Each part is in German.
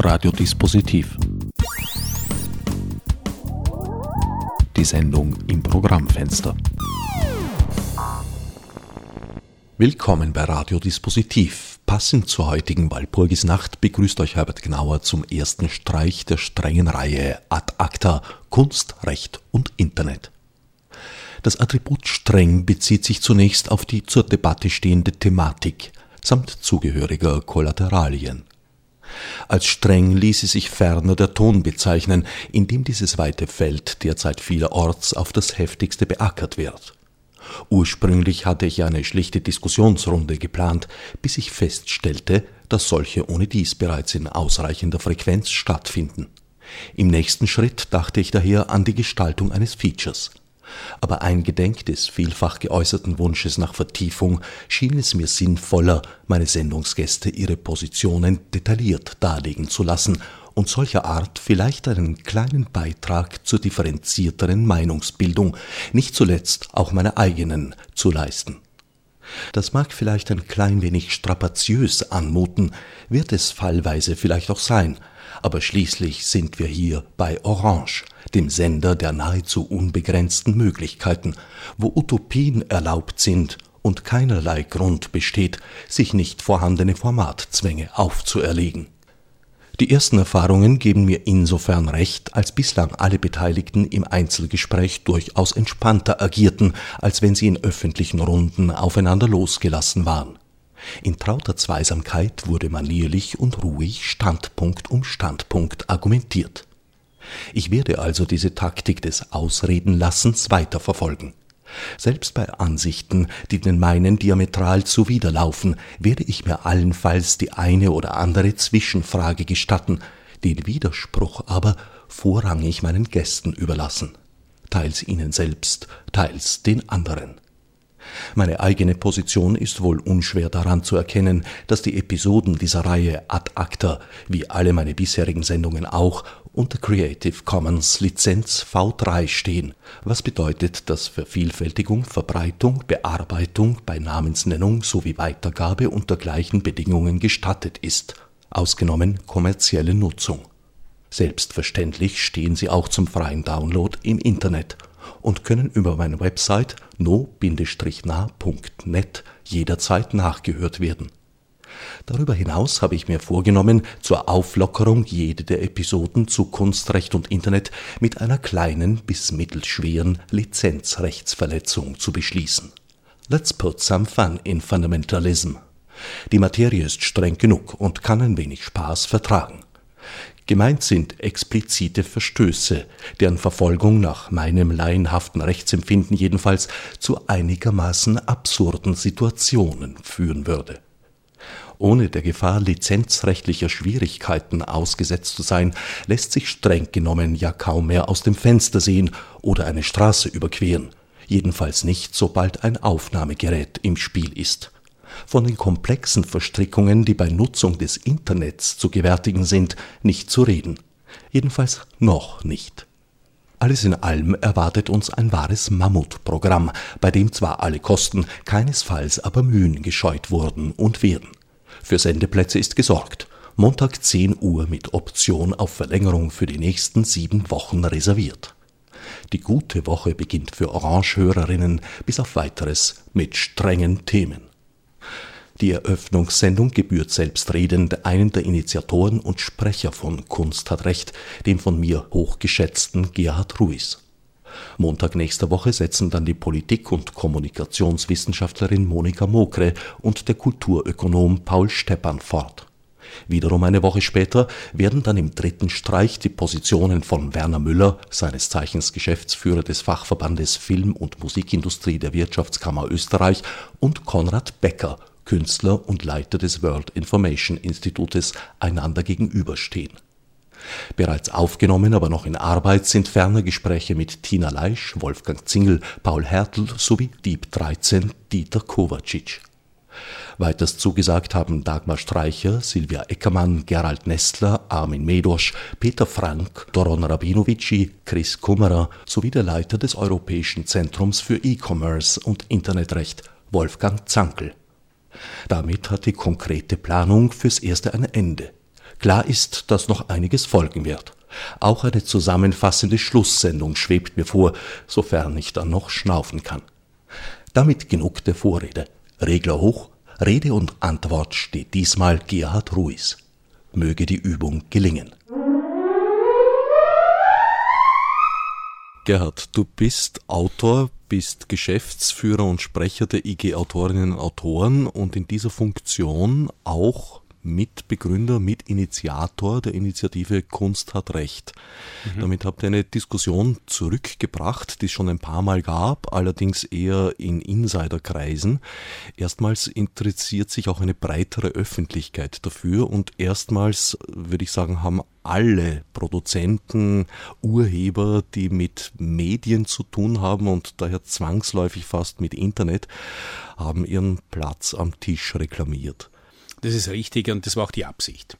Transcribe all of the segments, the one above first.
Radiodispositiv. Die Sendung im Programmfenster. Willkommen bei Radiodispositiv. Passend zur heutigen Walpurgisnacht begrüßt euch Herbert Gnauer zum ersten Streich der strengen Reihe Ad Acta Kunst, Recht und Internet. Das Attribut streng bezieht sich zunächst auf die zur Debatte stehende Thematik samt zugehöriger Kollateralien. Als streng ließe sich ferner der Ton bezeichnen, in dem dieses weite Feld derzeit vielerorts auf das heftigste beackert wird. Ursprünglich hatte ich eine schlichte Diskussionsrunde geplant, bis ich feststellte, dass solche ohne dies bereits in ausreichender Frequenz stattfinden. Im nächsten Schritt dachte ich daher an die Gestaltung eines Features – aber eingedenk des vielfach geäußerten Wunsches nach Vertiefung schien es mir sinnvoller, meine Sendungsgäste ihre Positionen detailliert darlegen zu lassen und solcher Art vielleicht einen kleinen Beitrag zur differenzierteren Meinungsbildung, nicht zuletzt auch meiner eigenen, zu leisten. Das mag vielleicht ein klein wenig strapaziös anmuten, wird es fallweise vielleicht auch sein, aber schließlich sind wir hier bei Orange, dem Sender der nahezu unbegrenzten Möglichkeiten, wo Utopien erlaubt sind und keinerlei Grund besteht, sich nicht vorhandene Formatzwänge aufzuerlegen. Die ersten Erfahrungen geben mir insofern recht, als bislang alle Beteiligten im Einzelgespräch durchaus entspannter agierten, als wenn sie in öffentlichen Runden aufeinander losgelassen waren. In trauter Zweisamkeit wurde manierlich und ruhig Standpunkt um Standpunkt argumentiert. Ich werde also diese Taktik des Ausredenlassens weiterverfolgen. Selbst bei Ansichten, die den meinen diametral zuwiderlaufen, werde ich mir allenfalls die eine oder andere Zwischenfrage gestatten, den Widerspruch aber vorrangig meinen Gästen überlassen, teils ihnen selbst, teils den anderen. Meine eigene Position ist wohl unschwer daran zu erkennen, dass die Episoden dieser Reihe ad acta, wie alle meine bisherigen Sendungen auch, unter Creative Commons Lizenz V3 stehen, was bedeutet, dass Vervielfältigung, Verbreitung, Bearbeitung bei Namensnennung sowie Weitergabe unter gleichen Bedingungen gestattet ist, ausgenommen kommerzielle Nutzung. Selbstverständlich stehen sie auch zum freien Download im Internet und können über meine Website no-na.net jederzeit nachgehört werden. Darüber hinaus habe ich mir vorgenommen, zur Auflockerung jede der Episoden zu Kunstrecht und Internet mit einer kleinen bis mittelschweren Lizenzrechtsverletzung zu beschließen. Let's put some fun in fundamentalism. Die Materie ist streng genug und kann ein wenig Spaß vertragen. Gemeint sind explizite Verstöße, deren Verfolgung nach meinem laienhaften Rechtsempfinden jedenfalls zu einigermaßen absurden Situationen führen würde. Ohne der Gefahr lizenzrechtlicher Schwierigkeiten ausgesetzt zu sein, lässt sich streng genommen ja kaum mehr aus dem Fenster sehen oder eine Straße überqueren, jedenfalls nicht, sobald ein Aufnahmegerät im Spiel ist von den komplexen Verstrickungen, die bei Nutzung des Internets zu gewärtigen sind, nicht zu reden. Jedenfalls noch nicht. Alles in allem erwartet uns ein wahres Mammutprogramm, bei dem zwar alle Kosten, keinesfalls aber Mühen gescheut wurden und werden. Für Sendeplätze ist gesorgt. Montag 10 Uhr mit Option auf Verlängerung für die nächsten sieben Wochen reserviert. Die gute Woche beginnt für Orange-Hörerinnen bis auf weiteres mit strengen Themen. Die Eröffnungssendung gebührt selbstredend einem der Initiatoren und Sprecher von Kunst hat Recht, dem von mir hochgeschätzten Gerhard Ruiz. Montag nächster Woche setzen dann die Politik- und Kommunikationswissenschaftlerin Monika Mokre und der Kulturökonom Paul Steppan fort. Wiederum eine Woche später werden dann im dritten Streich die Positionen von Werner Müller, seines Zeichens Geschäftsführer des Fachverbandes Film- und Musikindustrie der Wirtschaftskammer Österreich, und Konrad Becker, Künstler und Leiter des World Information Institutes, einander gegenüberstehen. Bereits aufgenommen, aber noch in Arbeit sind ferner Gespräche mit Tina Leisch, Wolfgang Zingel, Paul Hertel sowie Dieb 13 Dieter Kovacic. Weiters zugesagt haben Dagmar Streicher, Silvia Eckermann, Gerald Nestler, Armin Medosch, Peter Frank, Doron Rabinovici, Chris Kummerer sowie der Leiter des Europäischen Zentrums für E-Commerce und Internetrecht, Wolfgang Zankel. Damit hat die konkrete Planung fürs Erste ein Ende. Klar ist, dass noch einiges folgen wird. Auch eine zusammenfassende Schlusssendung schwebt mir vor, sofern ich dann noch schnaufen kann. Damit genug der Vorrede. Regler hoch, Rede und Antwort steht diesmal Gerhard Ruiz. Möge die Übung gelingen. Gerhard, du bist Autor, bist Geschäftsführer und Sprecher der IG Autorinnen und Autoren und in dieser Funktion auch Mitbegründer, Mitinitiator der Initiative Kunst hat Recht. Mhm. Damit habt ihr eine Diskussion zurückgebracht, die es schon ein paar Mal gab, allerdings eher in Insiderkreisen. Erstmals interessiert sich auch eine breitere Öffentlichkeit dafür und erstmals, würde ich sagen, haben alle Produzenten, Urheber, die mit Medien zu tun haben und daher zwangsläufig fast mit Internet, haben ihren Platz am Tisch reklamiert. Das ist richtig und das war auch die Absicht.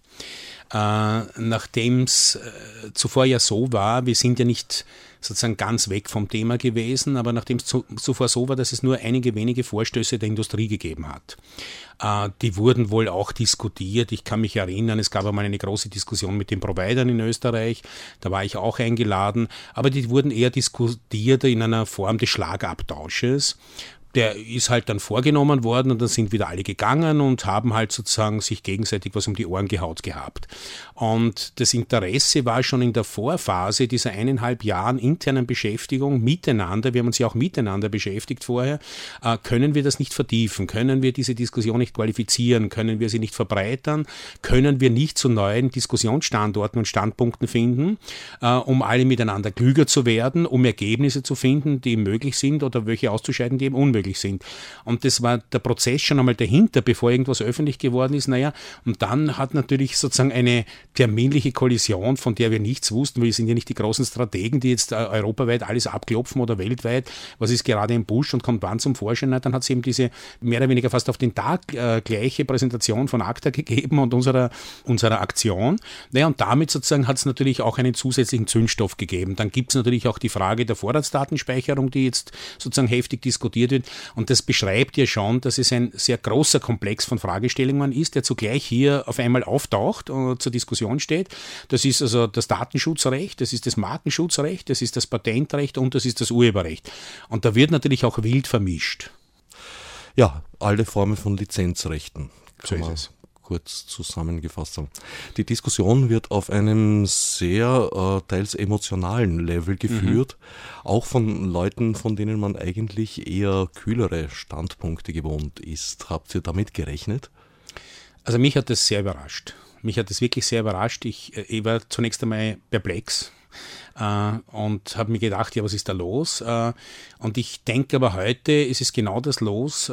Äh, Nachdem es äh, zuvor ja so war, wir sind ja nicht sozusagen ganz weg vom Thema gewesen, aber nachdem es zu, zuvor so war, dass es nur einige wenige Vorstöße der Industrie gegeben hat. Äh, die wurden wohl auch diskutiert. Ich kann mich erinnern, es gab einmal eine große Diskussion mit den Providern in Österreich, da war ich auch eingeladen, aber die wurden eher diskutiert in einer Form des Schlagabtausches der ist halt dann vorgenommen worden und dann sind wieder alle gegangen und haben halt sozusagen sich gegenseitig was um die Ohren gehaut gehabt. Und das Interesse war schon in der Vorphase dieser eineinhalb Jahren internen Beschäftigung miteinander, wir haben uns ja auch miteinander beschäftigt vorher, äh, können wir das nicht vertiefen, können wir diese Diskussion nicht qualifizieren, können wir sie nicht verbreitern, können wir nicht zu neuen Diskussionsstandorten und Standpunkten finden, äh, um alle miteinander klüger zu werden, um Ergebnisse zu finden, die möglich sind oder welche auszuscheiden, die eben unmöglich möglich sind. Und das war der Prozess schon einmal dahinter, bevor irgendwas öffentlich geworden ist. Naja, und dann hat natürlich sozusagen eine terminliche Kollision, von der wir nichts wussten, wir sind ja nicht die großen Strategen, die jetzt äh, europaweit alles abklopfen oder weltweit, was ist gerade im Busch und kommt wann zum Vorschein. Dann hat es eben diese mehr oder weniger fast auf den Tag äh, gleiche Präsentation von ACTA gegeben und unserer, unserer Aktion. Naja, und damit sozusagen hat es natürlich auch einen zusätzlichen Zündstoff gegeben. Dann gibt es natürlich auch die Frage der Vorratsdatenspeicherung, die jetzt sozusagen heftig diskutiert wird. Und das beschreibt ja schon, dass es ein sehr großer Komplex von Fragestellungen ist, der zugleich hier auf einmal auftaucht und zur Diskussion steht. Das ist also das Datenschutzrecht, das ist das Markenschutzrecht, das ist das Patentrecht und das ist das Urheberrecht. Und da wird natürlich auch wild vermischt. Ja, alle Formen von Lizenzrechten. So ist es kurz zusammengefasst haben. Die Diskussion wird auf einem sehr äh, teils emotionalen Level geführt, mhm. auch von Leuten, von denen man eigentlich eher kühlere Standpunkte gewohnt ist. Habt ihr damit gerechnet? Also mich hat das sehr überrascht. Mich hat das wirklich sehr überrascht. Ich, äh, ich war zunächst einmal perplex. Uh, und habe mir gedacht, ja, was ist da los? Uh, und ich denke aber heute ist es genau das los,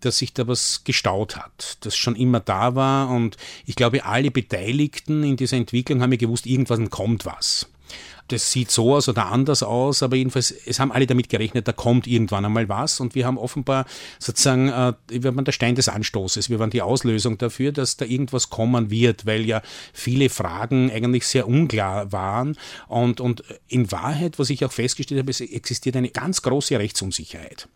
dass sich da was gestaut hat, das schon immer da war und ich glaube, alle Beteiligten in dieser Entwicklung haben ja gewusst, irgendwann kommt was. Das sieht so aus oder anders aus, aber jedenfalls, es haben alle damit gerechnet, da kommt irgendwann einmal was. Und wir haben offenbar sozusagen, äh, wir waren der Stein des Anstoßes, wir waren die Auslösung dafür, dass da irgendwas kommen wird, weil ja viele Fragen eigentlich sehr unklar waren. Und, und in Wahrheit, was ich auch festgestellt habe, es existiert eine ganz große Rechtsunsicherheit.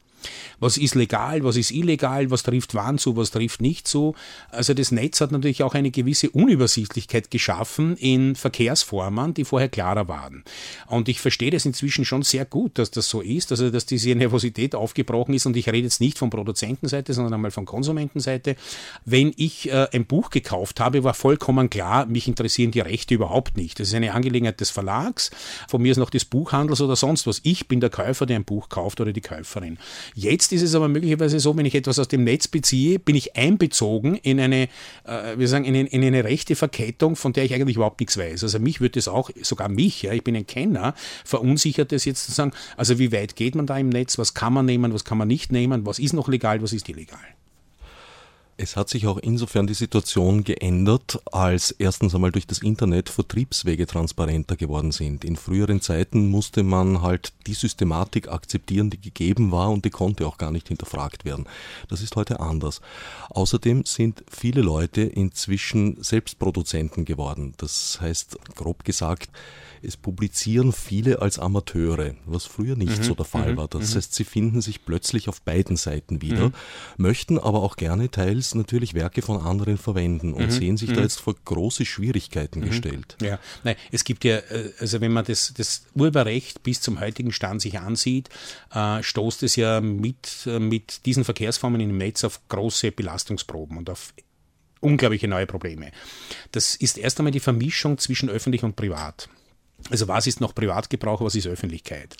Was ist legal, was ist illegal, was trifft wann zu, was trifft nicht zu. Also das Netz hat natürlich auch eine gewisse Unübersichtlichkeit geschaffen in Verkehrsformen, die vorher klarer waren. Und ich verstehe das inzwischen schon sehr gut, dass das so ist, also dass diese Nervosität aufgebrochen ist und ich rede jetzt nicht von Produzentenseite, sondern einmal von Konsumentenseite. Wenn ich äh, ein Buch gekauft habe, war vollkommen klar, mich interessieren die Rechte überhaupt nicht. Das ist eine Angelegenheit des Verlags, von mir ist noch des Buchhandels oder sonst was. Ich bin der Käufer, der ein Buch kauft oder die Käuferin. Jetzt ist es aber möglicherweise so, wenn ich etwas aus dem Netz beziehe, bin ich einbezogen in eine, äh, wir sagen, in, in, eine rechte Verkettung, von der ich eigentlich überhaupt nichts weiß. Also mich würde es auch, sogar mich, ja, ich bin ein Kenner, verunsichert es jetzt zu sagen, also wie weit geht man da im Netz, was kann man nehmen, was kann man nicht nehmen, was ist noch legal, was ist illegal. Es hat sich auch insofern die Situation geändert, als erstens einmal durch das Internet Vertriebswege transparenter geworden sind. In früheren Zeiten musste man halt die Systematik akzeptieren, die gegeben war und die konnte auch gar nicht hinterfragt werden. Das ist heute anders. Außerdem sind viele Leute inzwischen Selbstproduzenten geworden. Das heißt, grob gesagt, es publizieren viele als Amateure, was früher nicht mhm, so der Fall mhm, war. Das mhm. heißt, sie finden sich plötzlich auf beiden Seiten wieder, mhm. möchten aber auch gerne teils natürlich Werke von anderen verwenden und mhm. sehen sich mhm. da jetzt vor große Schwierigkeiten mhm. gestellt. Ja, nein, es gibt ja, äh, also wenn man das, das Urheberrecht bis zum heutigen Stand sich ansieht, äh, stoßt es ja mit, äh, mit diesen Verkehrsformen im Netz auf große Belastungsproben und auf unglaubliche neue Probleme. Das ist erst einmal die Vermischung zwischen öffentlich und privat. Also was ist noch Privatgebrauch, was ist Öffentlichkeit?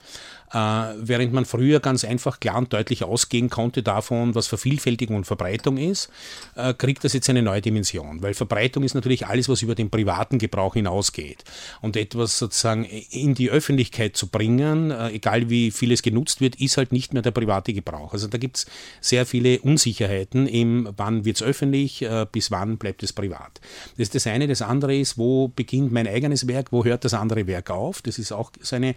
Äh, während man früher ganz einfach klar und deutlich ausgehen konnte davon, was Vervielfältigung und Verbreitung ist, äh, kriegt das jetzt eine neue Dimension. Weil Verbreitung ist natürlich alles, was über den privaten Gebrauch hinausgeht. Und etwas sozusagen in die Öffentlichkeit zu bringen, äh, egal wie viel es genutzt wird, ist halt nicht mehr der private Gebrauch. Also da gibt es sehr viele Unsicherheiten im, wann wird es öffentlich, bis wann bleibt es privat. Das ist das eine. Das andere ist, wo beginnt mein eigenes Werk, wo hört das andere Werk auf? Das ist auch so eine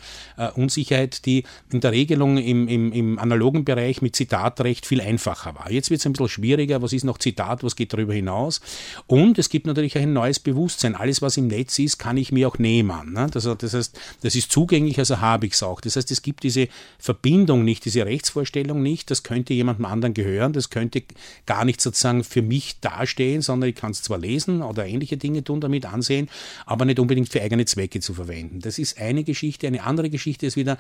Unsicherheit, die in der Regelung im, im, im analogen Bereich mit Zitatrecht viel einfacher war. Jetzt wird es ein bisschen schwieriger. Was ist noch Zitat? Was geht darüber hinaus? Und es gibt natürlich ein neues Bewusstsein. Alles, was im Netz ist, kann ich mir auch nehmen. Ne? Das, das heißt, das ist zugänglich, also habe ich es auch. Das heißt, es gibt diese Verbindung nicht, diese Rechtsvorstellung nicht. Das könnte jemandem anderen gehören. Das könnte gar nicht sozusagen für mich dastehen, sondern ich kann es zwar lesen oder ähnliche Dinge tun, damit ansehen, aber nicht unbedingt für eigene Zwecke zu verwenden. Das ist eine Geschichte. Eine andere Geschichte ist wieder,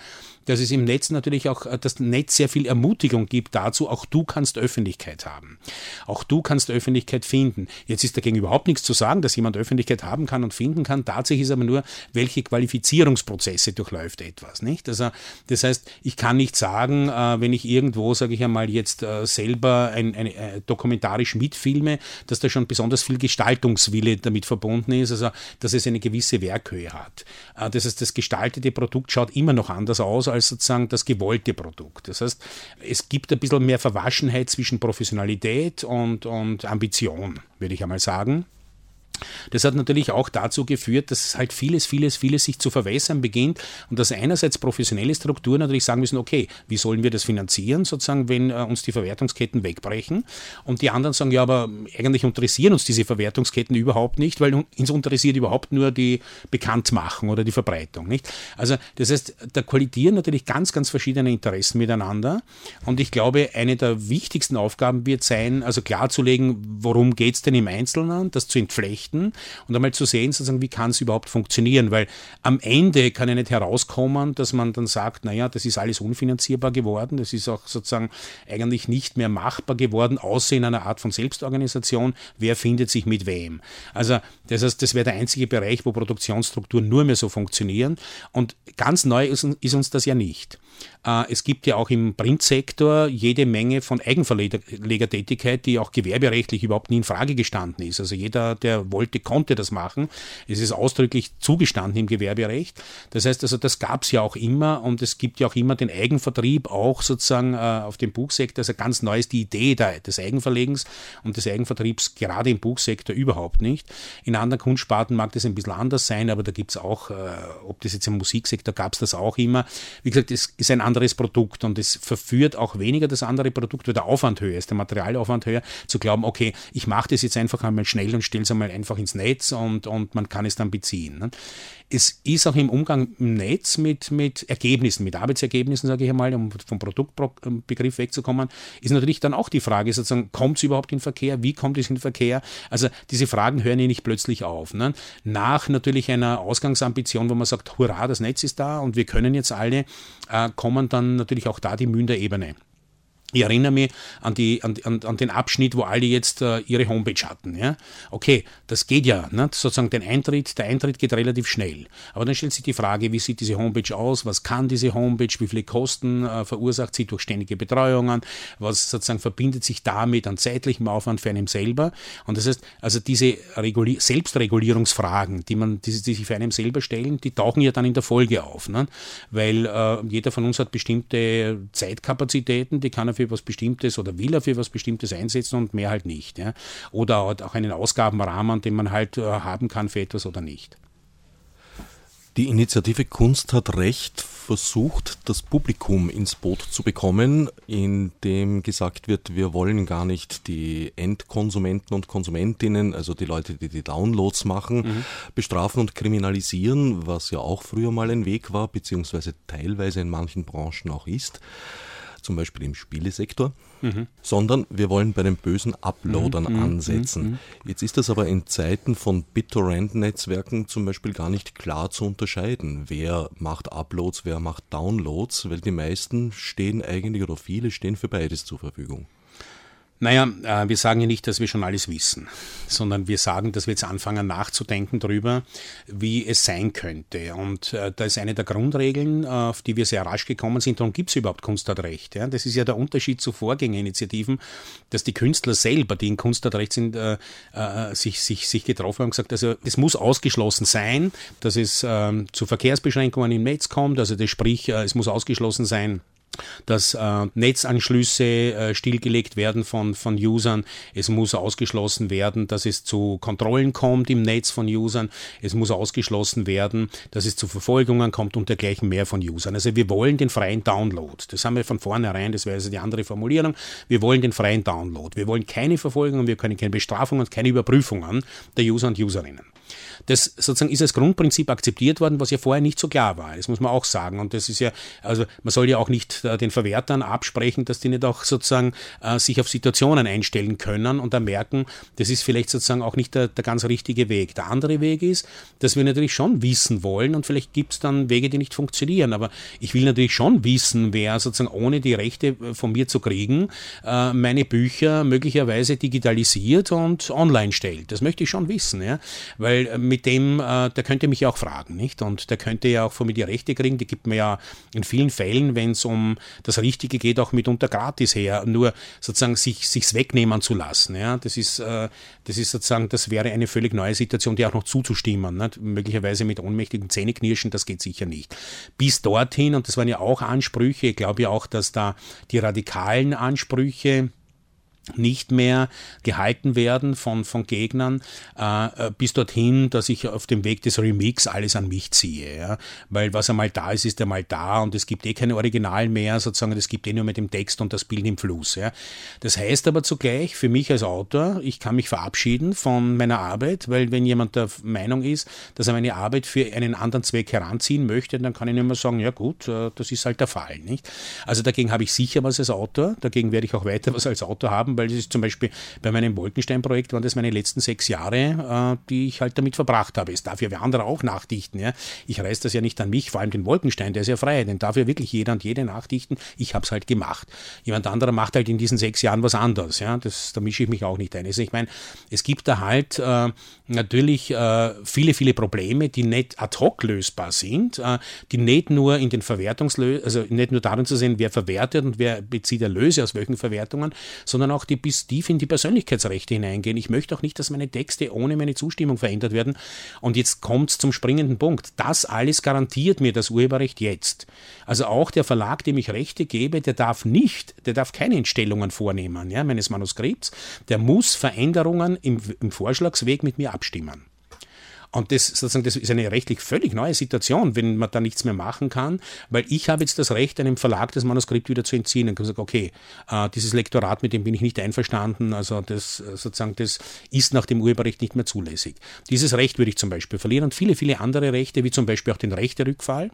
dass es im Netz natürlich auch äh, das Netz sehr viel Ermutigung gibt dazu, auch du kannst Öffentlichkeit haben. Auch du kannst Öffentlichkeit finden. Jetzt ist dagegen überhaupt nichts zu sagen, dass jemand Öffentlichkeit haben kann und finden kann. Tatsächlich ist aber nur, welche Qualifizierungsprozesse durchläuft etwas. Nicht? Also, das heißt, ich kann nicht sagen, äh, wenn ich irgendwo, sage ich einmal, jetzt äh, selber ein, ein, ein, dokumentarisch mitfilme, dass da schon besonders viel Gestaltungswille damit verbunden ist, also dass es eine gewisse Werkhöhe hat. Das heißt, das gestaltete Produkt schaut immer noch anders aus als sozusagen sozusagen das gewollte Produkt. Das heißt, es gibt ein bisschen mehr Verwaschenheit zwischen Professionalität und, und Ambition, würde ich einmal sagen. Das hat natürlich auch dazu geführt, dass halt vieles, vieles, vieles sich zu verwässern beginnt und dass einerseits professionelle Strukturen natürlich sagen müssen, okay, wie sollen wir das finanzieren, sozusagen, wenn äh, uns die Verwertungsketten wegbrechen und die anderen sagen, ja, aber eigentlich interessieren uns diese Verwertungsketten überhaupt nicht, weil uns interessiert überhaupt nur die Bekanntmachung oder die Verbreitung, nicht? Also, das heißt, da kollidieren natürlich ganz, ganz verschiedene Interessen miteinander und ich glaube, eine der wichtigsten Aufgaben wird sein, also klarzulegen, worum geht es denn im Einzelnen, das zu entflechten richten und einmal zu sehen, sozusagen, wie kann es überhaupt funktionieren, weil am Ende kann ja nicht herauskommen, dass man dann sagt, naja, das ist alles unfinanzierbar geworden, das ist auch sozusagen eigentlich nicht mehr machbar geworden, außer in einer Art von Selbstorganisation, wer findet sich mit wem. Also das heißt, das wäre der einzige Bereich, wo Produktionsstrukturen nur mehr so funktionieren und ganz neu ist, ist uns das ja nicht. Äh, es gibt ja auch im Printsektor jede Menge von Eigenverlegertätigkeit, die auch gewerberechtlich überhaupt nie in Frage gestanden ist. Also jeder, der wollte, konnte das machen. Es ist ausdrücklich zugestanden im Gewerberecht. Das heißt also, das gab es ja auch immer und es gibt ja auch immer den Eigenvertrieb auch sozusagen äh, auf dem Buchsektor. Also ganz neu ist die Idee da, des Eigenverlegens und des Eigenvertriebs gerade im Buchsektor überhaupt nicht. In anderen Kunstsparten mag das ein bisschen anders sein, aber da gibt es auch, äh, ob das jetzt im Musiksektor gab es das auch immer. Wie gesagt, es ist ein anderes Produkt und es verführt auch weniger das andere Produkt, weil der Aufwand höher ist, der Materialaufwand höher, zu glauben, okay, ich mache das jetzt einfach einmal schnell und stelle es einmal einfach ins Netz und, und man kann es dann beziehen. Es ist auch im Umgang im Netz mit, mit Ergebnissen, mit Arbeitsergebnissen, sage ich einmal, um vom Produktbegriff wegzukommen, ist natürlich dann auch die Frage, sozusagen, kommt es überhaupt in Verkehr? Wie kommt es in Verkehr? Also diese Fragen hören ja nicht plötzlich auf. Ne? Nach natürlich einer Ausgangsambition, wo man sagt, hurra, das Netz ist da und wir können jetzt alle, äh, kommen dann natürlich auch da die Mühen der Ebene. Ich erinnere mich an, die, an, an, an den Abschnitt, wo alle jetzt äh, ihre Homepage hatten. Ja? Okay, das geht ja. Ne? Sozusagen den Eintritt, der Eintritt geht relativ schnell. Aber dann stellt sich die Frage, wie sieht diese Homepage aus? Was kann diese Homepage? Wie viele Kosten äh, verursacht sie durch ständige Betreuungen? Was sozusagen verbindet sich damit an zeitlichem Aufwand für einen selber? Und das heißt, also diese Reguli Selbstregulierungsfragen, die, man, die, die, sich für einen selber stellen, die tauchen ja dann in der Folge auf. Ne? Weil äh, jeder von uns hat bestimmte Zeitkapazitäten, die kann er für für was Bestimmtes oder will er für was Bestimmtes einsetzen und mehr halt nicht. Ja. Oder hat auch einen Ausgabenrahmen, den man halt äh, haben kann für etwas oder nicht. Die Initiative Kunst hat Recht versucht, das Publikum ins Boot zu bekommen, indem gesagt wird, wir wollen gar nicht die Endkonsumenten und Konsumentinnen, also die Leute, die die Downloads machen, mhm. bestrafen und kriminalisieren, was ja auch früher mal ein Weg war, beziehungsweise teilweise in manchen Branchen auch ist. Zum Beispiel im Spielesektor, mhm. sondern wir wollen bei den bösen Uploadern mhm. mhm ansetzen. Mhm. Jetzt ist das aber in Zeiten von BitTorrent-Netzwerken zum Beispiel gar nicht klar zu unterscheiden. Wer macht Uploads, wer macht Downloads, weil die meisten stehen eigentlich oder viele stehen für beides zur Verfügung. Naja, äh, wir sagen ja nicht, dass wir schon alles wissen, sondern wir sagen, dass wir jetzt anfangen nachzudenken darüber, wie es sein könnte. Und äh, da ist eine der Grundregeln, auf die wir sehr rasch gekommen sind, darum gibt es überhaupt Kunstartrecht. Ja? Das ist ja der Unterschied zu Vorgängerinitiativen, dass die Künstler selber, die in Kunstartrecht sind, äh, äh, sich, sich, sich getroffen haben und gesagt, also es muss ausgeschlossen sein, dass es ähm, zu Verkehrsbeschränkungen im Netz kommt, also das sprich, äh, es muss ausgeschlossen sein, dass äh, Netzanschlüsse äh, stillgelegt werden von, von Usern. Es muss ausgeschlossen werden, dass es zu Kontrollen kommt im Netz von Usern. Es muss ausgeschlossen werden, dass es zu Verfolgungen kommt und dergleichen mehr von Usern. Also wir wollen den freien Download. Das haben wir von vornherein, das wäre also die andere Formulierung. Wir wollen den freien Download. Wir wollen keine Verfolgungen, wir können keine Bestrafungen und keine Überprüfungen der User und Userinnen. Das sozusagen ist als Grundprinzip akzeptiert worden, was ja vorher nicht so klar war. Das muss man auch sagen. Und das ist ja, also man soll ja auch nicht äh, den Verwertern absprechen, dass die nicht auch sozusagen äh, sich auf Situationen einstellen können und dann merken, das ist vielleicht sozusagen auch nicht der, der ganz richtige Weg. Der andere Weg ist, dass wir natürlich schon wissen wollen und vielleicht gibt es dann Wege, die nicht funktionieren. Aber ich will natürlich schon wissen, wer sozusagen ohne die Rechte äh, von mir zu kriegen, äh, meine Bücher möglicherweise digitalisiert und online stellt. Das möchte ich schon wissen, ja. Weil äh, mit dem, äh, der könnte mich ja auch fragen, nicht? Und der könnte ja auch von mir die Rechte kriegen. Die gibt mir ja in vielen Fällen, wenn es um das Richtige geht, auch mitunter gratis her. Nur sozusagen sich sich's wegnehmen zu lassen. Ja? Das ist, äh, das ist sozusagen, das wäre eine völlig neue Situation, die auch noch zuzustimmen. Nicht? Möglicherweise mit ohnmächtigen Zähneknirschen, das geht sicher nicht. Bis dorthin, und das waren ja auch Ansprüche, ich glaube ja auch, dass da die radikalen Ansprüche nicht mehr gehalten werden von, von Gegnern, äh, äh, bis dorthin, dass ich auf dem Weg des Remix alles an mich ziehe. Ja? Weil was einmal da ist, ist einmal da und es gibt eh keine Original mehr, sozusagen, es gibt eh nur mit dem Text und das Bild im Fluss. Ja? Das heißt aber zugleich, für mich als Autor, ich kann mich verabschieden von meiner Arbeit, weil wenn jemand der Meinung ist, dass er meine Arbeit für einen anderen Zweck heranziehen möchte, dann kann ich nicht mehr sagen, ja gut, äh, das ist halt der Fall. Nicht? Also dagegen habe ich sicher was als Autor, dagegen werde ich auch weiter was als Autor haben, weil das ist zum Beispiel bei meinem Wolkenstein-Projekt waren das meine letzten sechs Jahre, äh, die ich halt damit verbracht habe. Es darf ja wer andere auch nachdichten. Ja? Ich reiß das ja nicht an mich, vor allem den Wolkenstein, der ist ja frei, den darf ja wirklich jeder und jede nachdichten. Ich habe es halt gemacht. Jemand anderer macht halt in diesen sechs Jahren was anderes. Ja? Das, da mische ich mich auch nicht ein. Also ich meine, es gibt da halt äh, natürlich äh, viele, viele Probleme, die nicht ad hoc lösbar sind, äh, die nicht nur in den Verwertungslösungen, also nicht nur darin zu sehen, wer verwertet und wer bezieht Erlöse aus welchen Verwertungen, sondern auch die bis tief in die Persönlichkeitsrechte hineingehen. Ich möchte auch nicht, dass meine Texte ohne meine Zustimmung verändert werden. Und jetzt kommt es zum springenden Punkt. Das alles garantiert mir das Urheberrecht jetzt. Also auch der Verlag, dem ich Rechte gebe, der darf nicht, der darf keine Entstellungen vornehmen ja, meines Manuskripts. Der muss Veränderungen im, im Vorschlagsweg mit mir abstimmen. Und das, sozusagen, das ist eine rechtlich völlig neue Situation, wenn man da nichts mehr machen kann, weil ich habe jetzt das Recht, einem Verlag das Manuskript wieder zu entziehen. Dann kann ich sagen, okay, äh, dieses Lektorat, mit dem bin ich nicht einverstanden, also das äh, sozusagen, das ist nach dem Urheberrecht nicht mehr zulässig. Dieses Recht würde ich zum Beispiel verlieren und viele, viele andere Rechte, wie zum Beispiel auch den Rechterückfall.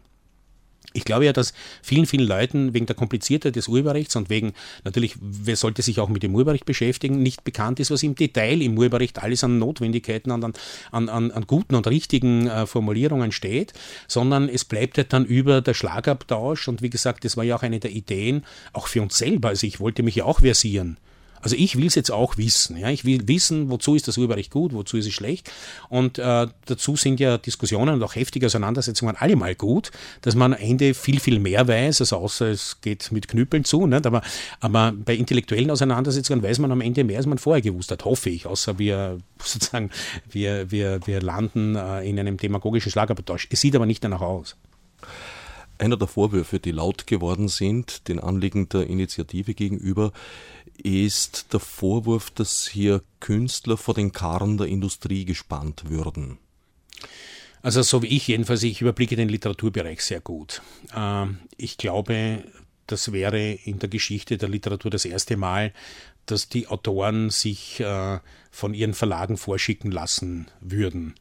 Ich glaube ja, dass vielen, vielen Leuten wegen der Kompliziertheit des Urheberrechts und wegen, natürlich, wer sollte sich auch mit dem Urheberrecht beschäftigen, nicht bekannt ist, was im Detail im Urheberrecht alles an Notwendigkeiten und an, an, an guten und richtigen äh, Formulierungen steht, sondern es bleibt halt dann über der Schlagabtausch und wie gesagt, das war ja auch eine der Ideen, auch für uns selber. Also ich wollte mich ja auch versieren. Also ich will es jetzt auch wissen. Ja? Ich will wissen, wozu ist das Urheberrecht gut, wozu ist es schlecht. Und äh, dazu sind ja Diskussionen und auch heftige Auseinandersetzungen allemal gut, dass man am Ende viel, viel mehr weiß, also außer es geht mit Knüppeln zu. Nicht? Aber, aber bei intellektuellen Auseinandersetzungen weiß man am Ende mehr, als man vorher gewusst hat, hoffe ich. Außer wir sozusagen, wir, wir, wir landen äh, in einem demagogischen Schlagabtausch. Es sieht aber nicht danach aus. Einer der Vorwürfe, die laut geworden sind, den Anliegen der Initiative gegenüber, ist der Vorwurf, dass hier Künstler vor den Karren der Industrie gespannt würden. Also so wie ich jedenfalls, ich überblicke den Literaturbereich sehr gut. Ähm, ich glaube, das wäre in der Geschichte der Literatur das erste Mal, dass die Autoren sich äh, von ihren Verlagen vorschicken lassen würden.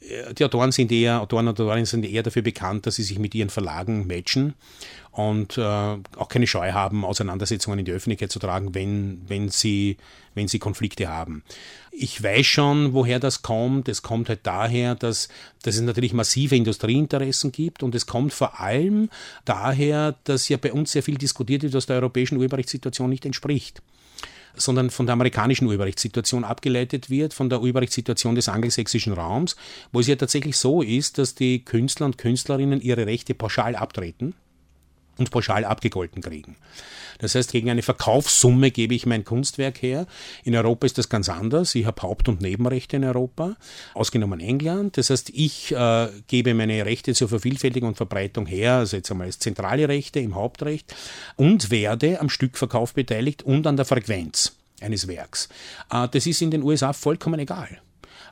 Die Autoren sind eher, Autoren und Autorinnen sind eher dafür bekannt, dass sie sich mit ihren Verlagen matchen und äh, auch keine Scheu haben, Auseinandersetzungen in die Öffentlichkeit zu tragen, wenn, wenn, sie, wenn sie Konflikte haben. Ich weiß schon, woher das kommt. Es kommt halt daher, dass, dass es natürlich massive Industrieinteressen gibt und es kommt vor allem daher, dass ja bei uns sehr viel diskutiert wird, was der europäischen Urheberrechtssituation nicht entspricht sondern von der amerikanischen Urheberrechtssituation abgeleitet wird, von der Urheberrechtssituation des angelsächsischen Raums, wo es ja tatsächlich so ist, dass die Künstler und Künstlerinnen ihre Rechte pauschal abtreten und pauschal abgegolten kriegen. Das heißt, gegen eine Verkaufssumme gebe ich mein Kunstwerk her. In Europa ist das ganz anders. Ich habe Haupt- und Nebenrechte in Europa, ausgenommen England. Das heißt, ich äh, gebe meine Rechte zur Vervielfältigung und Verbreitung her, also jetzt einmal als zentrale Rechte im Hauptrecht und werde am Stückverkauf beteiligt und an der Frequenz eines Werks. Äh, das ist in den USA vollkommen egal.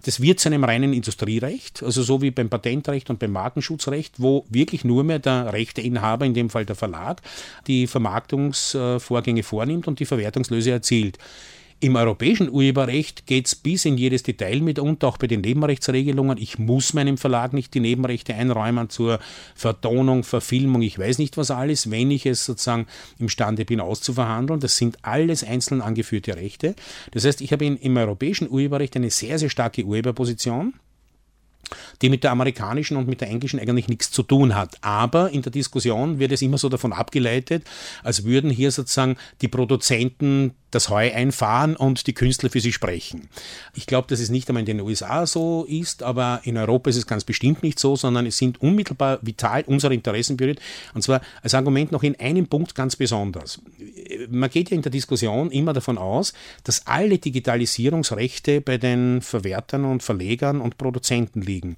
Das wird zu einem reinen Industrierecht, also so wie beim Patentrecht und beim Markenschutzrecht, wo wirklich nur mehr der Rechteinhaber, in dem Fall der Verlag, die Vermarktungsvorgänge vornimmt und die Verwertungslöse erzielt. Im europäischen Urheberrecht geht es bis in jedes Detail mitunter, auch bei den Nebenrechtsregelungen. Ich muss meinem Verlag nicht die Nebenrechte einräumen zur Vertonung, Verfilmung, ich weiß nicht was alles, wenn ich es sozusagen imstande bin auszuverhandeln. Das sind alles einzeln angeführte Rechte. Das heißt, ich habe im europäischen Urheberrecht eine sehr, sehr starke Urheberposition die mit der amerikanischen und mit der englischen eigentlich nichts zu tun hat. Aber in der Diskussion wird es immer so davon abgeleitet, als würden hier sozusagen die Produzenten das Heu einfahren und die Künstler für sie sprechen. Ich glaube, dass es nicht einmal in den USA so ist, aber in Europa ist es ganz bestimmt nicht so, sondern es sind unmittelbar vital unsere Interessen berührt. Und zwar als Argument noch in einem Punkt ganz besonders. Man geht ja in der Diskussion immer davon aus, dass alle Digitalisierungsrechte bei den Verwertern und Verlegern und Produzenten liegen.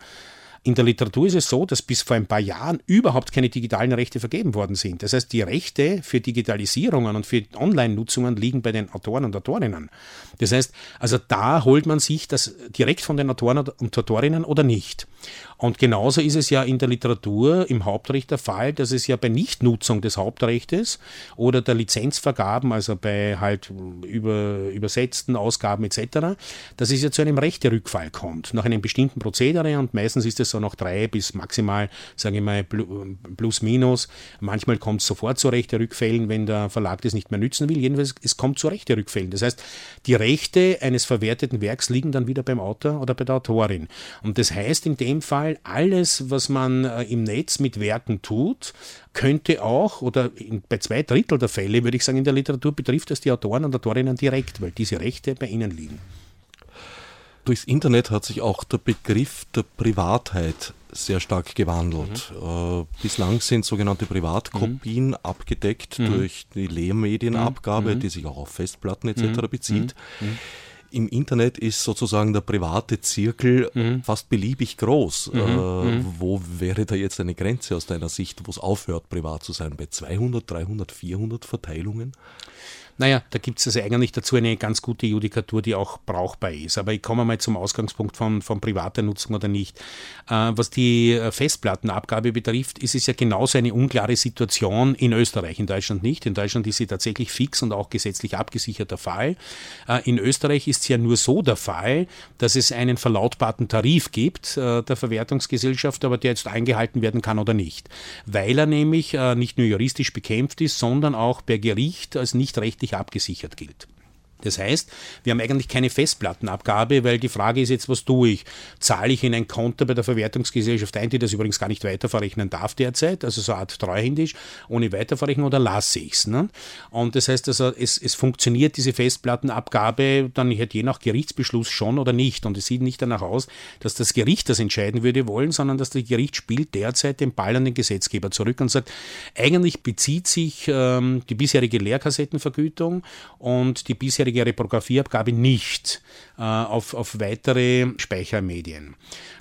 In der Literatur ist es so, dass bis vor ein paar Jahren überhaupt keine digitalen Rechte vergeben worden sind. Das heißt, die Rechte für Digitalisierungen und für Online-Nutzungen liegen bei den Autoren und Autorinnen. Das heißt, also da holt man sich das direkt von den Autoren und Autorinnen oder nicht. Und genauso ist es ja in der Literatur im Hauptrecht der Fall, dass es ja bei Nichtnutzung des Hauptrechtes oder der Lizenzvergaben, also bei halt über, übersetzten Ausgaben etc., dass es ja zu einem Rechterückfall kommt, nach einem bestimmten Prozedere und meistens ist es so noch drei bis maximal, sage ich mal, plus minus. Manchmal kommt es sofort zu Rechterrückfällen, wenn der Verlag das nicht mehr nützen will. Jedenfalls, es kommt zu Rechterrückfällen. Das heißt, die Rechte eines verwerteten Werks liegen dann wieder beim Autor oder bei der Autorin. Und das heißt in dem Fall, alles, was man äh, im Netz mit Werken tut, könnte auch, oder in, bei zwei Drittel der Fälle, würde ich sagen, in der Literatur betrifft das die Autoren und Autorinnen direkt, weil diese Rechte bei ihnen liegen. Durchs Internet hat sich auch der Begriff der Privatheit sehr stark gewandelt. Mhm. Äh, bislang sind sogenannte Privatkopien mhm. abgedeckt mhm. durch die Lehrmedienabgabe, mhm. die sich auch auf Festplatten etc. Mhm. bezieht. Im Internet ist sozusagen der private Zirkel mhm. fast beliebig groß. Mhm. Äh, mhm. wo wäre da jetzt eine Grenze aus deiner Sicht, wo es aufhört, privat zu sein? Bei 200, 300, 400 Verteilungen? Naja, da gibt es also eigentlich dazu eine ganz gute Judikatur, die auch brauchbar ist. Aber ich komme mal zum Ausgangspunkt von, von privater Nutzung oder nicht. Äh, was die Festplattenabgabe betrifft, ist es ja genauso eine unklare Situation in Österreich, in Deutschland nicht. In Deutschland ist sie tatsächlich fix und auch gesetzlich abgesicherter Fall. Äh, in Österreich ist es ja nur so der Fall, dass es einen verlautbarten Tarif gibt äh, der Verwertungsgesellschaft, aber der jetzt eingehalten werden kann oder nicht. Weil er nämlich äh, nicht nur juristisch bekämpft ist, sondern auch per Gericht als nicht rechtlich rechtlich abgesichert gilt. Das heißt, wir haben eigentlich keine Festplattenabgabe, weil die Frage ist jetzt, was tue ich? Zahle ich in ein Konto bei der Verwertungsgesellschaft ein, die das übrigens gar nicht weiterverrechnen darf derzeit, also so eine Art treuhändisch, ohne Weiterverrechnung oder lasse ich es? Ne? Und das heißt also, es, es funktioniert diese Festplattenabgabe dann je nach Gerichtsbeschluss schon oder nicht. Und es sieht nicht danach aus, dass das Gericht das entscheiden würde wollen, sondern dass das Gericht spielt derzeit den Ball an den Gesetzgeber zurück und sagt, eigentlich bezieht sich ähm, die bisherige Lehrkassettenvergütung und die bisherige bisherige Reprogramierabgabe nicht auf, auf weitere Speichermedien.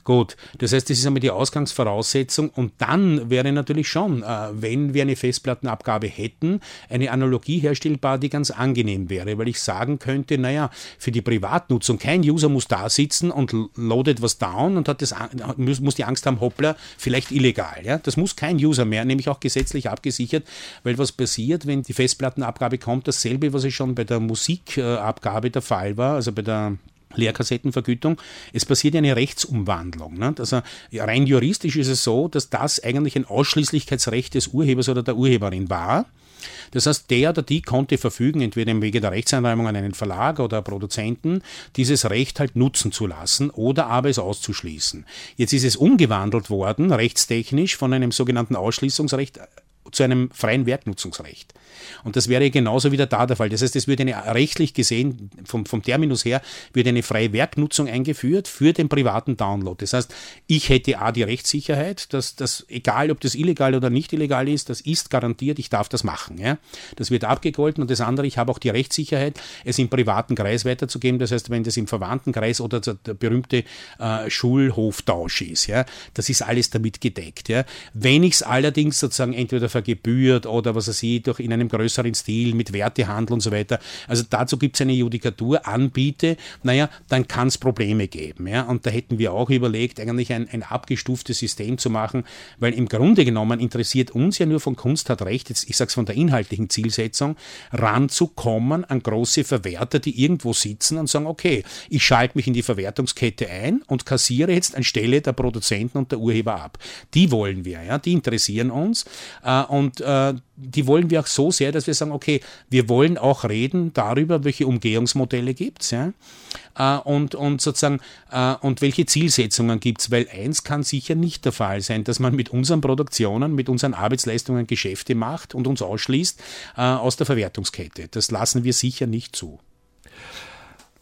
Gut, das heißt, das ist einmal die Ausgangsvoraussetzung und dann wäre natürlich schon, äh, wenn wir eine Festplattenabgabe hätten, eine Analogie herstellbar, die ganz angenehm wäre, weil ich sagen könnte, naja, für die Privatnutzung, kein User muss da sitzen und loadet was down und hat das, muss, muss die Angst haben, hoppla, vielleicht illegal. Ja? Das muss kein User mehr, nämlich auch gesetzlich abgesichert, weil was passiert, wenn die Festplattenabgabe kommt, dasselbe, was es schon bei der Musikabgabe der Fall war, also bei der Leerkassettenvergütung. Es passiert eine Rechtsumwandlung. Ne? Also rein juristisch ist es so, dass das eigentlich ein Ausschließlichkeitsrecht des Urhebers oder der Urheberin war. Das heißt, der oder die konnte verfügen, entweder im Wege der Rechtseinräumung an einen Verlag oder Produzenten, dieses Recht halt nutzen zu lassen oder aber es auszuschließen. Jetzt ist es umgewandelt worden, rechtstechnisch, von einem sogenannten Ausschließungsrecht zu einem freien Werknutzungsrecht. Und das wäre genauso wieder da der Fall. Das heißt, es würde eine, rechtlich gesehen, vom, vom Terminus her, würde eine freie Werknutzung eingeführt für den privaten Download. Das heißt, ich hätte A die Rechtssicherheit, dass das, egal ob das illegal oder nicht illegal ist, das ist garantiert, ich darf das machen. Ja? Das wird abgegolten und das andere, ich habe auch die Rechtssicherheit, es im privaten Kreis weiterzugeben. Das heißt, wenn das im Verwandtenkreis oder der, berühmte äh, Schulhoftausch ist, ja, das ist alles damit gedeckt. Ja? Wenn ich es allerdings sozusagen entweder vergebührt oder was er sieht, durch in einem größeren Stil mit Wertehandel und so weiter. Also dazu gibt es eine Judikatur, anbiete, naja, dann kann es Probleme geben. Ja? Und da hätten wir auch überlegt, eigentlich ein, ein abgestuftes System zu machen, weil im Grunde genommen interessiert uns ja nur von Kunst hat Recht, jetzt, ich sage es von der inhaltlichen Zielsetzung, ranzukommen an große Verwerter, die irgendwo sitzen und sagen, okay, ich schalte mich in die Verwertungskette ein und kassiere jetzt anstelle der Produzenten und der Urheber ab. Die wollen wir, ja, die interessieren uns äh, und äh, die wollen wir auch so sehr, dass wir sagen, okay, wir wollen auch reden darüber, welche Umgehungsmodelle gibt es, ja, äh, und, und sozusagen, äh, und welche Zielsetzungen gibt es, weil eins kann sicher nicht der Fall sein, dass man mit unseren Produktionen, mit unseren Arbeitsleistungen Geschäfte macht und uns ausschließt äh, aus der Verwertungskette. Das lassen wir sicher nicht zu.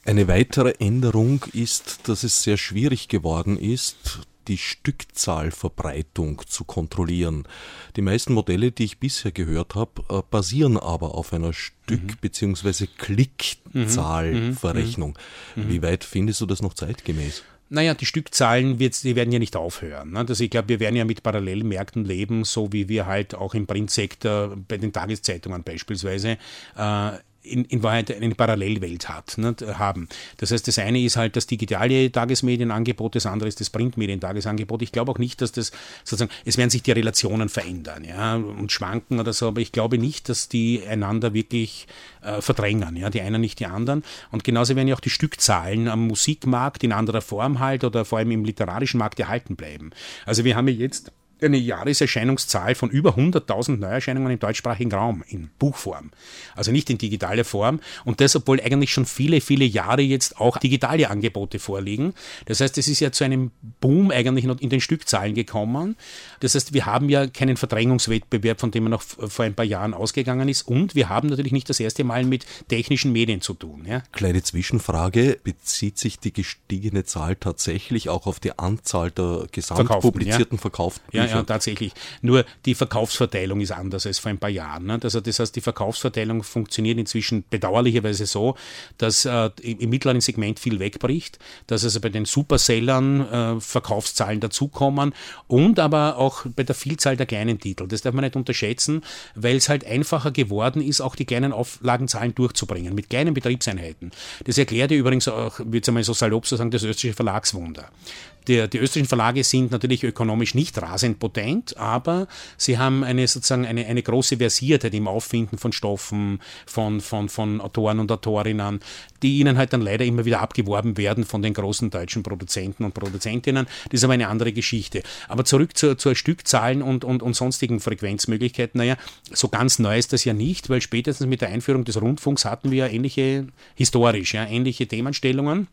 Eine weitere Änderung ist, dass es sehr schwierig geworden ist, die Stückzahlverbreitung zu kontrollieren. Die meisten Modelle, die ich bisher gehört habe, äh, basieren aber auf einer Stück- mhm. bzw. Klickzahlverrechnung. Mhm. mhm. Wie weit findest du das noch zeitgemäß? Naja, die Stückzahlen wird, die werden ja nicht aufhören. Ne? Also ich glaube, wir werden ja mit Parallelmärkten leben, so wie wir halt auch im Printsektor bei den Tageszeitungen beispielsweise äh, in, in Wahrheit eine Parallelwelt hat, ne, haben. Das heißt, das eine ist halt das digitale Tagesmedienangebot, das andere ist das Printmedientagesangebot. Ich glaube auch nicht, dass das sozusagen, es werden sich die Relationen verändern ja, und schwanken oder so, aber ich glaube nicht, dass die einander wirklich äh, verdrängen, ja, die einen nicht die anderen. Und genauso werden ja auch die Stückzahlen am Musikmarkt in anderer Form halt oder vor allem im literarischen Markt erhalten bleiben. Also wir haben ja jetzt eine Jahreserscheinungszahl von über 100.000 Neuerscheinungen im deutschsprachigen Raum in Buchform. Also nicht in digitaler Form. Und das, obwohl eigentlich schon viele, viele Jahre jetzt auch digitale Angebote vorliegen. Das heißt, es ist ja zu einem Boom eigentlich noch in den Stückzahlen gekommen. Das heißt, wir haben ja keinen Verdrängungswettbewerb, von dem man noch vor ein paar Jahren ausgegangen ist. Und wir haben natürlich nicht das erste Mal mit technischen Medien zu tun. Ja? Kleine Zwischenfrage. Bezieht sich die gestiegene Zahl tatsächlich auch auf die Anzahl der gesamtpublizierten, verkauften Bücher? Ja, ja, tatsächlich. Nur die Verkaufsverteilung ist anders als vor ein paar Jahren. Ne? Also das heißt, die Verkaufsverteilung funktioniert inzwischen bedauerlicherweise so, dass äh, im mittleren Segment viel wegbricht, dass also bei den Supersellern äh, Verkaufszahlen dazukommen und aber auch bei der Vielzahl der kleinen Titel. Das darf man nicht unterschätzen, weil es halt einfacher geworden ist, auch die kleinen Auflagenzahlen durchzubringen mit kleinen Betriebseinheiten. Das erklärt ja übrigens auch, würde ich mal so salopp zu sagen, das österreichische Verlagswunder. Der, die österreichischen Verlage sind natürlich ökonomisch nicht rasend potent, aber sie haben eine sozusagen eine, eine große Versiertheit im Auffinden von Stoffen, von, von, von Autoren und Autorinnen, die ihnen halt dann leider immer wieder abgeworben werden von den großen deutschen Produzenten und Produzentinnen. Das ist aber eine andere Geschichte. Aber zurück zur, zur Stückzahlen und, und, und sonstigen Frequenzmöglichkeiten. Naja, so ganz neu ist das ja nicht, weil spätestens mit der Einführung des Rundfunks hatten wir ja ähnliche, historisch, ja, ähnliche Themenstellungen.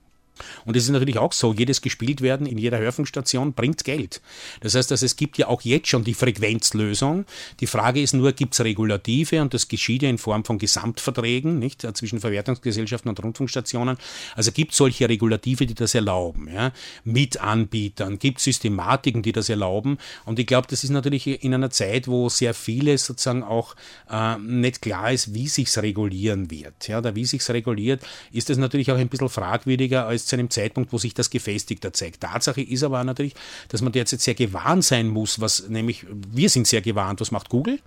Und es ist natürlich auch so, jedes gespielt werden in jeder Hörfunkstation bringt Geld. Das heißt, dass es gibt ja auch jetzt schon die Frequenzlösung. Die Frage ist nur, gibt es Regulative und das geschieht ja in Form von Gesamtverträgen nicht, zwischen Verwertungsgesellschaften und Rundfunkstationen. Also gibt es solche Regulative, die das erlauben, ja, mit Anbietern, gibt es Systematiken, die das erlauben. Und ich glaube, das ist natürlich in einer Zeit, wo sehr vieles sozusagen auch äh, nicht klar ist, wie sich regulieren wird. Ja, oder wie sich reguliert, ist es natürlich auch ein bisschen fragwürdiger als zu einem Zeitpunkt, wo sich das gefestigter zeigt. Tatsache ist aber natürlich, dass man derzeit sehr gewarnt sein muss, was nämlich, wir sind sehr gewarnt, was macht Google?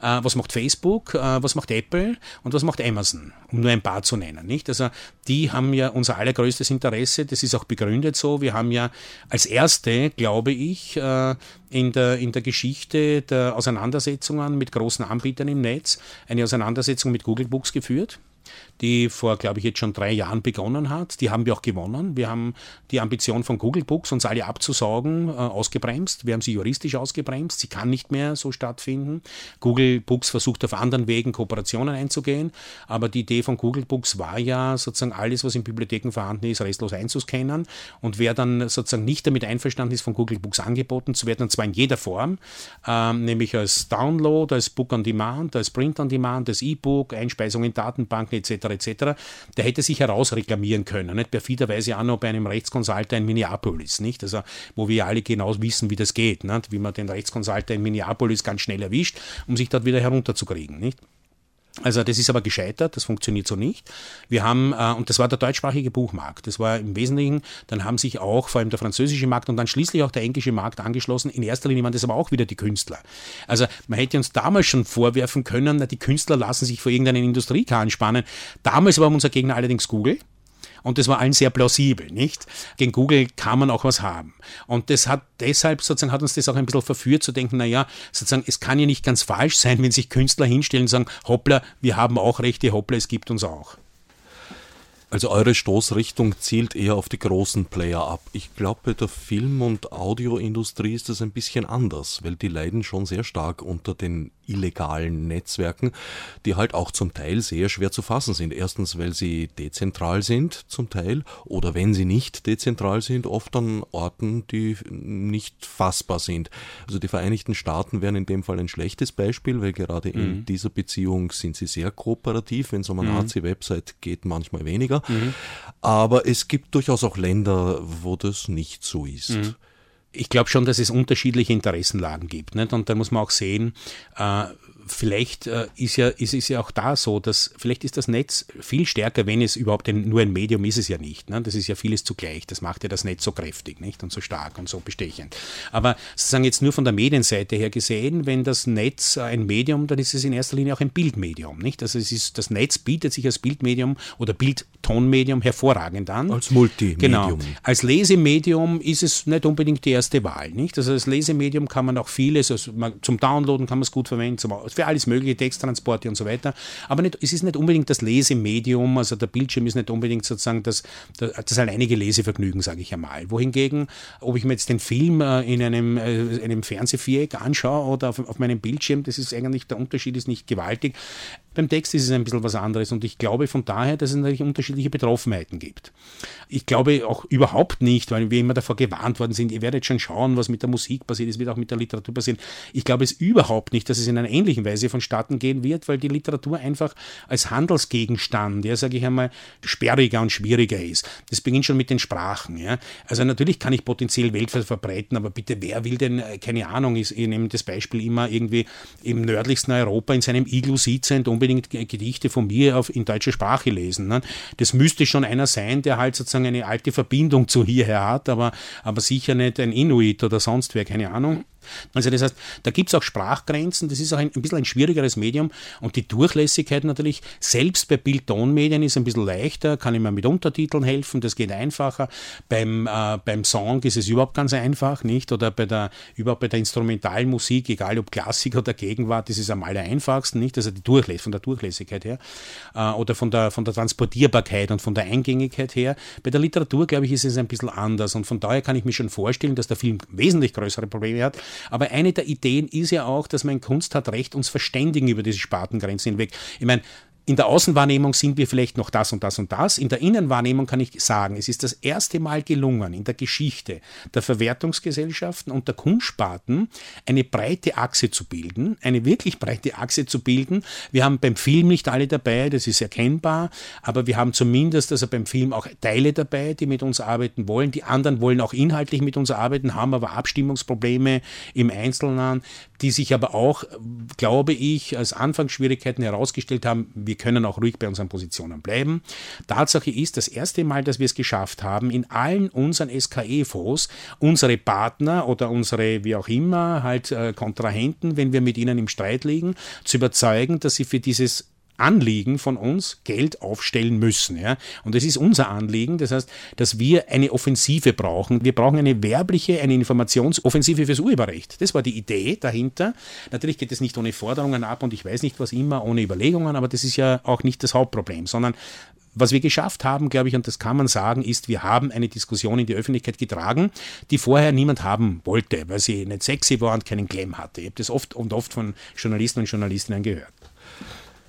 Äh, was macht Facebook, äh, was macht Apple und was macht Amazon, um nur ein paar zu nennen. Nicht? Also die haben ja unser allergrößtes Interesse, das ist auch begründet so. Wir haben ja als erste, glaube ich, äh, in der, in der Geschichte der Auseinandersetzungen mit großen Anbietern im Netz eine Auseinandersetzung mit Google Books geführt die vor, glaube ich, jetzt schon drei Jahren begonnen hat. Die haben wir auch gewonnen. Wir haben die Ambition von Google Books, uns alle abzusaugen, äh, ausgebremst. Wir haben sie juristisch ausgebremst. Sie kann nicht mehr so stattfinden. Google Books versucht auf anderen Wegen Kooperationen einzugehen. Aber die Idee von Google Books war ja sozusagen alles, was in Bibliotheken vorhanden ist, restlos einzuscannen. Und wer dann sozusagen nicht damit einverstanden ist, von Google Books angeboten zu werden, und zwar in jeder Form, ähm, nämlich als Download, als Book on Demand, als Print on Demand, als E-Book, Einspeisung in Datenbanken etc etc., der hätte sich herausreklamieren können. Nicht? Perfiderweise auch noch bei einem Rechtskonsulter in Minneapolis, nicht? Also, wo wir alle genau wissen, wie das geht, nicht? wie man den Rechtskonsulter in Minneapolis ganz schnell erwischt, um sich dort wieder herunterzukriegen. Nicht? Also das ist aber gescheitert, das funktioniert so nicht. Wir haben, äh, und das war der deutschsprachige Buchmarkt, das war im Wesentlichen, dann haben sich auch vor allem der französische Markt und dann schließlich auch der englische Markt angeschlossen. In erster Linie waren das aber auch wieder die Künstler. Also man hätte uns damals schon vorwerfen können, na, die Künstler lassen sich vor irgendeinen Industriekahn spannen. Damals war unser Gegner allerdings Google. Und das war allen sehr plausibel, nicht? Gegen Google kann man auch was haben. Und das hat deshalb sozusagen hat uns das auch ein bisschen verführt zu denken, naja, sozusagen, es kann ja nicht ganz falsch sein, wenn sich Künstler hinstellen und sagen, hoppla, wir haben auch Rechte, hoppla, es gibt uns auch. Also eure Stoßrichtung zielt eher auf die großen Player ab. Ich glaube, bei der Film- und Audioindustrie ist das ein bisschen anders, weil die leiden schon sehr stark unter den illegalen Netzwerken, die halt auch zum Teil sehr schwer zu fassen sind. Erstens, weil sie dezentral sind zum Teil oder wenn sie nicht dezentral sind, oft an Orten, die nicht fassbar sind. Also die Vereinigten Staaten wären in dem Fall ein schlechtes Beispiel, weil gerade mhm. in dieser Beziehung sind sie sehr kooperativ. Wenn es um eine mhm. Nazi-Website geht, manchmal weniger. Mhm. Aber es gibt durchaus auch Länder, wo das nicht so ist. Mhm ich glaube schon, dass es unterschiedliche Interessenlagen gibt. Nicht? Und da muss man auch sehen, äh, vielleicht äh, ist, ja, ist es ja auch da so, dass vielleicht ist das Netz viel stärker, wenn es überhaupt ein, nur ein Medium ist es ja nicht. Ne? Das ist ja vieles zugleich. Das macht ja das Netz so kräftig nicht? und so stark und so bestechend. Aber sozusagen jetzt nur von der Medienseite her gesehen, wenn das Netz ein Medium, dann ist es in erster Linie auch ein Bildmedium. Nicht? Also es ist, das Netz bietet sich als Bildmedium oder Bildtonmedium hervorragend an. Als Multimedium. Genau. Als Lesemedium ist es nicht unbedingt die erste Wahl. Nicht? Also als Lesemedium kann man auch vieles, also zum Downloaden kann man es gut verwenden, zum für alles mögliche, Texttransporte und so weiter. Aber nicht, es ist nicht unbedingt das Lesemedium, also der Bildschirm ist nicht unbedingt sozusagen das, das, alleinige Lesevergnügen, sage ich einmal. Wohingegen, ob ich mir jetzt den Film äh, in einem, äh, einem Fernsehviereck anschaue oder auf, auf meinem Bildschirm, das ist eigentlich, der Unterschied ist nicht gewaltig. Beim Text ist es ein bisschen was anderes und ich glaube von daher, dass es natürlich unterschiedliche Betroffenheiten gibt. Ich glaube auch überhaupt nicht, weil wir immer davor gewarnt worden sind, ihr werdet schon schauen, was mit der Musik passiert, es wird auch mit der Literatur passieren. Ich glaube es überhaupt nicht, dass es in einer ähnlichen Weise vonstatten gehen wird, weil die Literatur einfach als Handelsgegenstand, ja, sage ich einmal, sperriger und schwieriger ist. Das beginnt schon mit den Sprachen. Ja. Also natürlich kann ich potenziell Welt verbreiten, aber bitte, wer will denn, äh, keine Ahnung, ich nehme das Beispiel immer irgendwie im nördlichsten Europa in seinem Iglu sitzend, unbedingt unbedingt Gedichte von mir auf, in deutscher Sprache lesen. Ne? Das müsste schon einer sein, der halt sozusagen eine alte Verbindung zu hierher hat, aber, aber sicher nicht ein Inuit oder sonst wer, keine Ahnung. Also das heißt, da gibt es auch Sprachgrenzen, das ist auch ein, ein bisschen ein schwierigeres Medium und die Durchlässigkeit natürlich, selbst bei Bild-Ton-Medien ist ein bisschen leichter, kann ich mir mit Untertiteln helfen, das geht einfacher. Beim, äh, beim Song ist es überhaupt ganz einfach, nicht? Oder bei der, überhaupt bei der Instrumentalmusik, egal ob Klassik oder Gegenwart, das ist am aller einfachsten, nicht? Also die Durchlässigkeit, von der Durchlässigkeit her äh, oder von der, von der Transportierbarkeit und von der Eingängigkeit her. Bei der Literatur, glaube ich, ist es ein bisschen anders und von daher kann ich mir schon vorstellen, dass der Film wesentlich größere Probleme hat, aber eine der Ideen ist ja auch, dass man Kunst hat Recht, uns verständigen über diese Spartengrenzen hinweg. Ich meine, in der Außenwahrnehmung sind wir vielleicht noch das und das und das. In der Innenwahrnehmung kann ich sagen, es ist das erste Mal gelungen, in der Geschichte der Verwertungsgesellschaften und der Kunstsparten eine breite Achse zu bilden, eine wirklich breite Achse zu bilden. Wir haben beim Film nicht alle dabei, das ist erkennbar, aber wir haben zumindest also beim Film auch Teile dabei, die mit uns arbeiten wollen. Die anderen wollen auch inhaltlich mit uns arbeiten, haben aber Abstimmungsprobleme im Einzelnen, die sich aber auch, glaube ich, als Anfangsschwierigkeiten herausgestellt haben. Wir wir können auch ruhig bei unseren Positionen bleiben. Tatsache ist, das erste Mal, dass wir es geschafft haben, in allen unseren SKE-Fonds unsere Partner oder unsere, wie auch immer, halt äh, Kontrahenten, wenn wir mit ihnen im Streit liegen, zu überzeugen, dass sie für dieses Anliegen von uns, Geld aufstellen müssen. Ja? Und das ist unser Anliegen. Das heißt, dass wir eine Offensive brauchen. Wir brauchen eine werbliche, eine Informationsoffensive fürs Urheberrecht. Das war die Idee dahinter. Natürlich geht es nicht ohne Forderungen ab und ich weiß nicht was immer, ohne Überlegungen, aber das ist ja auch nicht das Hauptproblem, sondern was wir geschafft haben, glaube ich, und das kann man sagen, ist, wir haben eine Diskussion in die Öffentlichkeit getragen, die vorher niemand haben wollte, weil sie nicht sexy war und keinen Claim hatte. Ich habe das oft und oft von Journalisten und Journalistinnen gehört.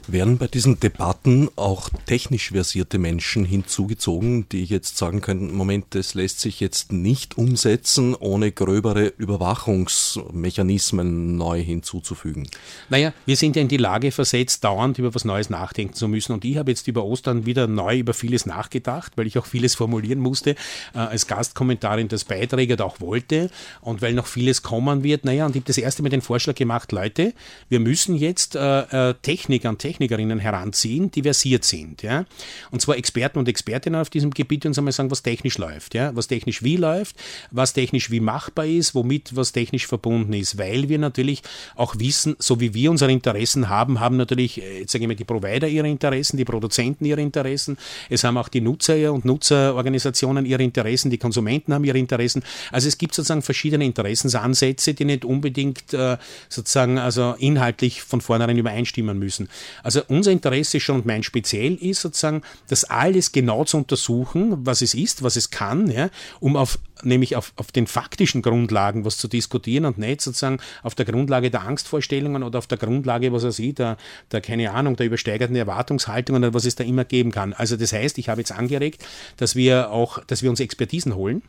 Werden bei diesen Debatten auch technisch versierte Menschen hinzugezogen, die jetzt sagen können, Moment, das lässt sich jetzt nicht umsetzen, ohne gröbere Überwachungsmechanismen neu hinzuzufügen? Naja, wir sind ja in die Lage versetzt, dauernd über was Neues nachdenken zu müssen. Und ich habe jetzt über Ostern wieder neu über vieles nachgedacht, weil ich auch vieles formulieren musste, äh, als Gastkommentarin das Beiträge auch wollte und weil noch vieles kommen wird. Naja, und ich habe das erste Mal den Vorschlag gemacht, Leute, wir müssen jetzt äh, äh Technik an Technik Technikerinnen heranziehen, die versiert sind. Ja? Und zwar Experten und Expertinnen auf diesem Gebiet, die uns einmal sagen, was technisch läuft, ja? was technisch wie läuft, was technisch wie machbar ist, womit was technisch verbunden ist, weil wir natürlich auch wissen, so wie wir unsere Interessen haben, haben natürlich, äh, jetzt sage ich mal, die Provider ihre Interessen, die Produzenten ihre Interessen, es haben auch die Nutzer und Nutzerorganisationen ihre Interessen, die Konsumenten haben ihre Interessen. Also es gibt sozusagen verschiedene Interessensansätze, die nicht unbedingt äh, sozusagen also inhaltlich von vornherein übereinstimmen müssen. Also unser Interesse schon und mein speziell ist sozusagen, das alles genau zu untersuchen, was es ist, was es kann, ja, um auf nämlich auf, auf den faktischen Grundlagen was zu diskutieren und nicht sozusagen auf der Grundlage der Angstvorstellungen oder auf der Grundlage, was er sieht, der, der keine Ahnung, der übersteigerten Erwartungshaltungen oder was es da immer geben kann. Also das heißt, ich habe jetzt angeregt, dass wir auch, dass wir uns Expertisen holen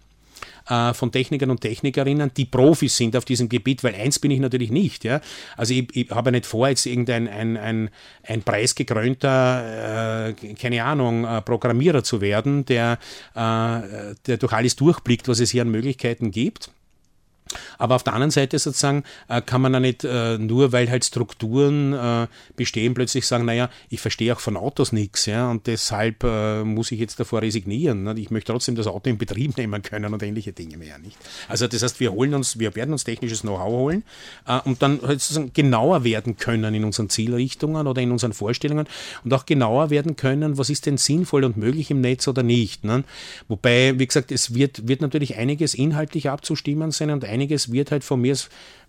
äh, von Technikern und Technikerinnen, die Profis sind auf diesem Gebiet, weil eins bin ich natürlich nicht. Ja? Also ich, ich habe nicht vor, jetzt irgendein ein, ein, ein preisgekrönter, äh, keine Ahnung, äh, Programmierer zu werden, der, äh, der durch alles durchblickt, was es hier an Möglichkeiten gibt. Aber auf der anderen Seite sozusagen äh, kann man ja nicht äh, nur, weil halt Strukturen äh, bestehen, plötzlich sagen, naja, ich verstehe auch von Autos nichts, ja, und deshalb muss ich jetzt davor resignieren. Ich möchte trotzdem das Auto in Betrieb nehmen können und ähnliche Dinge mehr, nicht? Also das heißt, wir holen uns, wir werden uns technisches Know-how holen und dann halt sozusagen genauer werden können in unseren Zielrichtungen oder in unseren Vorstellungen und auch genauer werden können, was ist denn sinnvoll und möglich im Netz oder nicht. Ne? Wobei, wie gesagt, es wird, wird natürlich einiges inhaltlich abzustimmen sein und einiges einiges wird halt von mir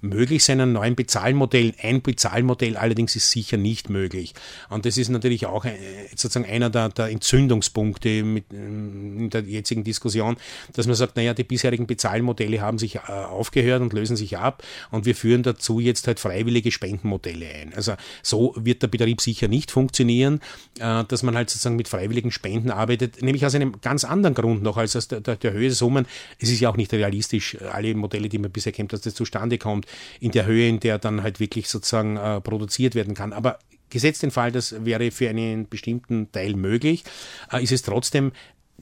möglich sein, ein neuen Bezahlmodell. Ein Bezahlmodell allerdings ist sicher nicht möglich. Und das ist natürlich auch äh, sozusagen einer der, der Entzündungspunkte mit, ähm, in der jetzigen Diskussion, dass man sagt, naja, die bisherigen Bezahlmodelle haben sich äh, aufgehört und lösen sich ab und wir führen dazu jetzt halt freiwillige Spendenmodelle ein. Also so wird der Betrieb sicher nicht funktionieren, äh, dass man halt sozusagen mit freiwilligen Spenden arbeitet, nämlich aus einem ganz anderen Grund noch als aus der, der, der Höhe Summen. Es ist ja auch nicht realistisch, alle Modelle, die man bisher kennt, dass das zustande kommt in der Höhe, in der dann halt wirklich sozusagen äh, produziert werden kann. Aber gesetzt den Fall, das wäre für einen bestimmten Teil möglich, äh, ist es trotzdem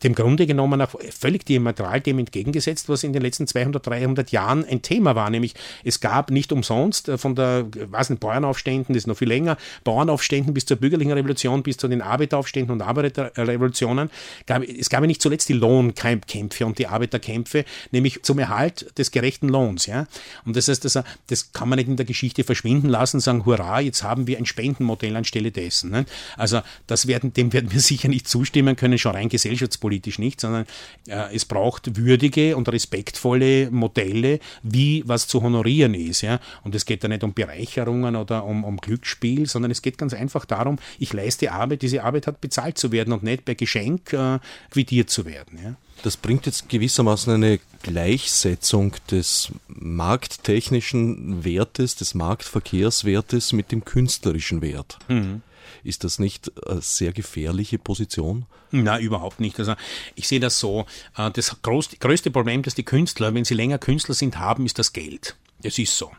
dem Grunde genommen auch völlig diametral dem entgegengesetzt, was in den letzten 200, 300 Jahren ein Thema war. Nämlich es gab nicht umsonst äh, von der, was nicht, Bauernaufständen, das ist noch viel länger, Bauernaufständen bis zur bürgerlichen Revolution, bis zu den Arbeiteraufständen und Arbeiterrevolutionen, gab, es gab ja nicht zuletzt die Lohnkämpfe und die Arbeiterkämpfe, nämlich zum Erhalt des gerechten Lohns. Ja? Und das heißt, das, das kann man nicht in der Geschichte verschwinden lassen, sagen, hurra, jetzt haben wir ein Spendenmodell anstelle dessen. Ne? Also das werden, dem werden wir sicher nicht zustimmen können, schon rein gesellschaftspolitisch politisch nicht, sondern äh, es braucht würdige und respektvolle Modelle, wie was zu honorieren ist. Ja? Und es geht da nicht um Bereicherungen oder um, um Glücksspiel, sondern es geht ganz einfach darum, ich leiste Arbeit, diese Arbeit hat bezahlt zu werden und nicht bei Geschenk äh, quittiert zu werden. Ja? Das bringt jetzt gewissermaßen eine Gleichsetzung des markttechnischen Wertes, des Marktverkehrswertes mit dem künstlerischen Wert. Mhm. Ist das nicht eine sehr gefährliche Position? Na, überhaupt nicht. Also ich sehe das so. Äh, das größte Problem, das die Künstler, wenn sie länger Künstler sind, haben, ist das Geld. Das ist so.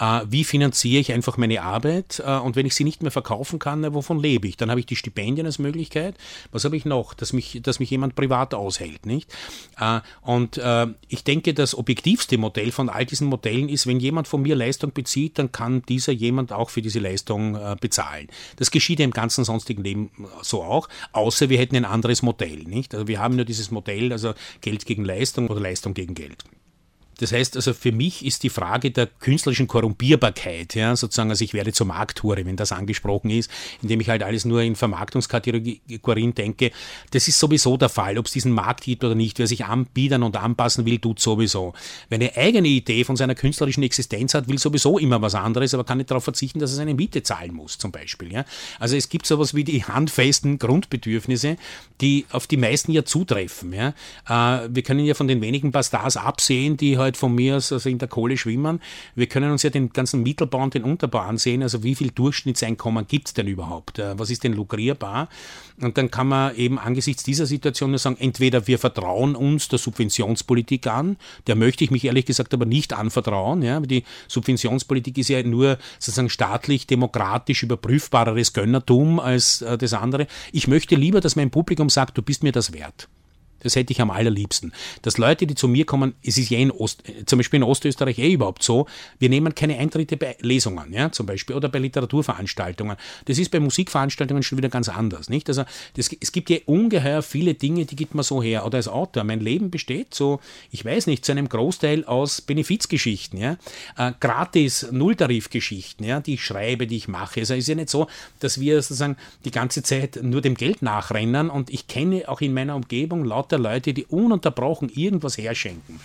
Äh, wie finanziere ich einfach meine Arbeit? Äh, und wenn ich sie nicht mehr verkaufen kann, wovon lebe ich? Dann habe ich die Stipendien als Möglichkeit. Was habe ich noch? Dass mich, dass mich jemand privat aushält, nicht? Äh, und ich denke, das objektivste Modell von all diesen Modellen ist, wenn jemand von mir Leistung bezieht, dann kann dieser jemand auch für diese Leistung bezahlen. Das geschieht ja im ganzen sonstigen Leben so auch, außer wir hätten ein anderes Modell, nicht? Also wir haben nur dieses Modell, also Geld gegen Leistung oder Leistung gegen Geld. Das heißt also, für mich ist die Frage der künstlerischen Korrumpierbarkeit, ja, sozusagen, also ich werde zur Markthure, wenn das angesprochen ist, indem ich halt alles nur in Vermarktungskategorien denke, das ist sowieso der Fall, ob es diesen Markt gibt oder nicht. Wer sich anbieten und anpassen will, tut sowieso. Wer eine eigene Idee von seiner künstlerischen Existenz hat, will sowieso immer was anderes, aber kann nicht darauf verzichten, dass er seine Miete zahlen muss, zum Beispiel. Ja. Also es gibt sowas wie die handfesten Grundbedürfnisse, die auf die meisten ja zutreffen. Ja. Äh, wir können ja von den wenigen paar Stars absehen, die halt von mir aus also in der Kohle schwimmen. Wir können uns ja den ganzen Mittelbau und den Unterbau ansehen. Also wie viel Durchschnittseinkommen gibt es denn überhaupt? Äh, was ist denn lukrierbar? Und dann kann man eben angesichts dieser Situation nur sagen, entweder wir vertrauen uns der Subventionspolitik an, der möchte ich mich ehrlich gesagt aber nicht anvertrauen. Ja? Die Subventionspolitik ist ja nur sozusagen staatlich, demokratisch überprüfbareres Gönnertum als äh, das andere. Ich möchte lieber, dass mein Publikum sagt, du bist mir das wert. Das hätte ich am allerliebsten. Dass Leute, die zu mir kommen, es ist ja in Ost, zum Beispiel in Ostösterreich eh überhaupt so, wir nehmen keine Eintritte bei Lesungen, ja, zum Beispiel, oder bei Literaturveranstaltungen. Das ist bei Musikveranstaltungen schon wieder ganz anders, nicht? Also, das, es gibt ja ungeheuer viele Dinge, die gibt man so her. Oder als Autor, mein Leben besteht so, ich weiß nicht, zu einem Großteil aus Benefizgeschichten, ja, äh, gratis Nulltarifgeschichten, ja, die ich schreibe, die ich mache. Also, es ist ja nicht so, dass wir sozusagen die ganze Zeit nur dem Geld nachrennen und ich kenne auch in meiner Umgebung lauter lauter Leute, die ununterbrochen irgendwas herschenken.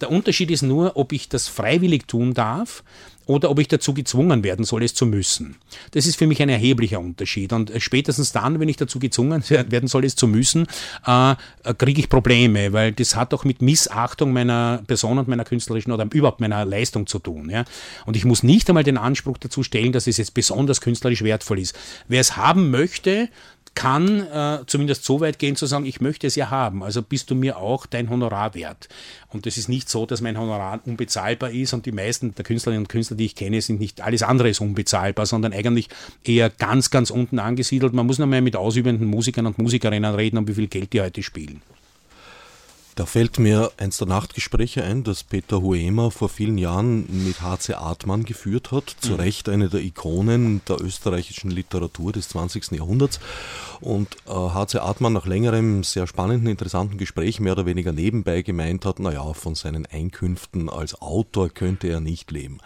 Der Unterschied ist nur, ob ich das freiwillig tun darf oder ob ich dazu gezwungen werden soll, es zu müssen. Das ist für mich ein erheblicher Unterschied. Und spätestens dann, wenn ich dazu gezwungen werden soll, es zu müssen, äh, kriege ich Probleme, weil das hat auch mit Missachtung meiner Person und meiner künstlerischen oder überhaupt meiner Leistung zu tun. Ja? Und ich muss nicht einmal den Anspruch dazu stellen, dass es jetzt besonders künstlerisch wertvoll ist. Wer es haben möchte, kann äh, zumindest so weit gehen zu sagen, ich möchte es ja haben, also bist du mir auch dein Honorar wert. Und das ist nicht so, dass mein Honorar unbezahlbar ist und die meisten der Künstlerinnen und Künstler, die ich kenne, sind nicht alles andere ist unbezahlbar, sondern eigentlich eher ganz, ganz unten angesiedelt. Man muss noch mal mit ausübenden Musikern und Musikerinnen reden, um wie viel Geld die heute spielen. Da fällt mir eins der Nachtgespräche ein, das Peter Huemer vor vielen Jahren mit H.C. Artmann geführt hat. Zu mhm. Recht eine der Ikonen der österreichischen Literatur des 20. Jahrhunderts. Und äh, H.C. Artmann nach längerem, sehr spannenden, interessanten Gespräch mehr oder weniger nebenbei gemeint hat, naja, von seinen Einkünften als Autor könnte er nicht leben.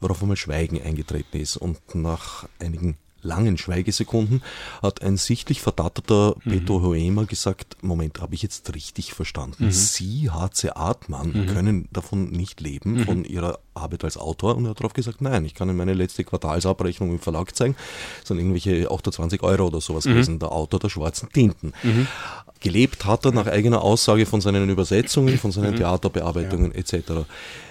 Worauf einmal Schweigen eingetreten ist und nach einigen langen Schweigesekunden hat ein sichtlich verdatterter mhm. Peter Hoemer gesagt, Moment, habe ich jetzt richtig verstanden? Mhm. Sie, H.C. Artmann, mhm. können davon nicht leben, mhm. von ihrer Arbeit als Autor. Und er hat darauf gesagt, nein, ich kann Ihnen meine letzte Quartalsabrechnung im Verlag zeigen. Das sind irgendwelche 28 Euro oder sowas mhm. gewesen, der Autor der schwarzen Tinten. Mhm. Gelebt hat er nach eigener Aussage von seinen Übersetzungen, von seinen Theaterbearbeitungen ja. etc.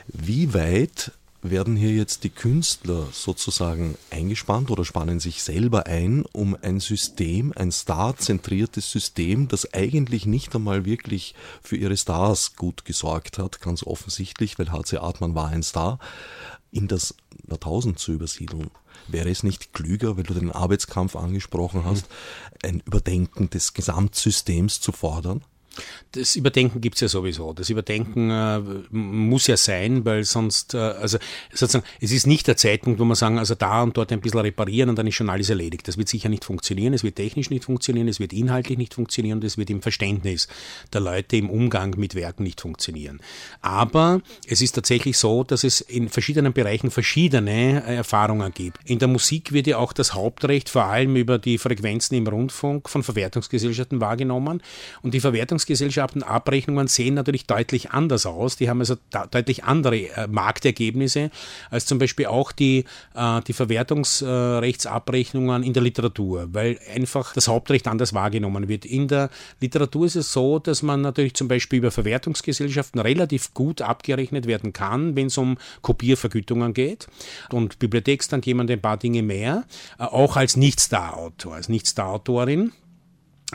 Wie weit werden hier jetzt die Künstler sozusagen eingespannt oder spannen sich selber ein, um ein System, ein Star-zentriertes System, das eigentlich nicht einmal wirklich für ihre Stars gut gesorgt hat, ganz offensichtlich, weil HC Artmann war ein Star, in das Jahrtausend zu übersiedeln. Wäre es nicht klüger, weil du den Arbeitskampf angesprochen hast, ein Überdenken des Gesamtsystems zu fordern? Das Überdenken gibt es ja sowieso. Das Überdenken äh, muss ja sein, weil sonst, äh, also sozusagen, es ist nicht der Zeitpunkt, wo man sagen, also da und dort ein bisschen reparieren und dann ist schon alles erledigt. Das wird sicher nicht funktionieren, es wird technisch nicht funktionieren, es wird inhaltlich nicht funktionieren und es wird im Verständnis der Leute im Umgang mit Werken nicht funktionieren. Aber es ist tatsächlich so, dass es in verschiedenen Bereichen verschiedene äh, Erfahrungen gibt. In der Musik wird ja auch das Hauptrecht vor allem über die Frequenzen im Rundfunk von Verwertungsgesellschaften wahrgenommen und die Verwertungsgesellschaften Verwertungsgesellschaften Abrechnungen sehen natürlich deutlich anders aus. Die haben also deutlich andere äh, Marktergebnisse als zum Beispiel auch die, äh, die Verwertungsrechtsabrechnungen in der Literatur, weil einfach das Hauptrecht anders wahrgenommen wird. In der Literatur ist es so, dass man natürlich zum Beispiel über Verwertungsgesellschaften relativ gut abgerechnet werden kann, wenn es um Kopiervergütungen geht. Und Bibliotheks dann jemand ein paar Dinge mehr, äh, auch als Nicht-Star-Autor, als Nicht-Star-Autorin.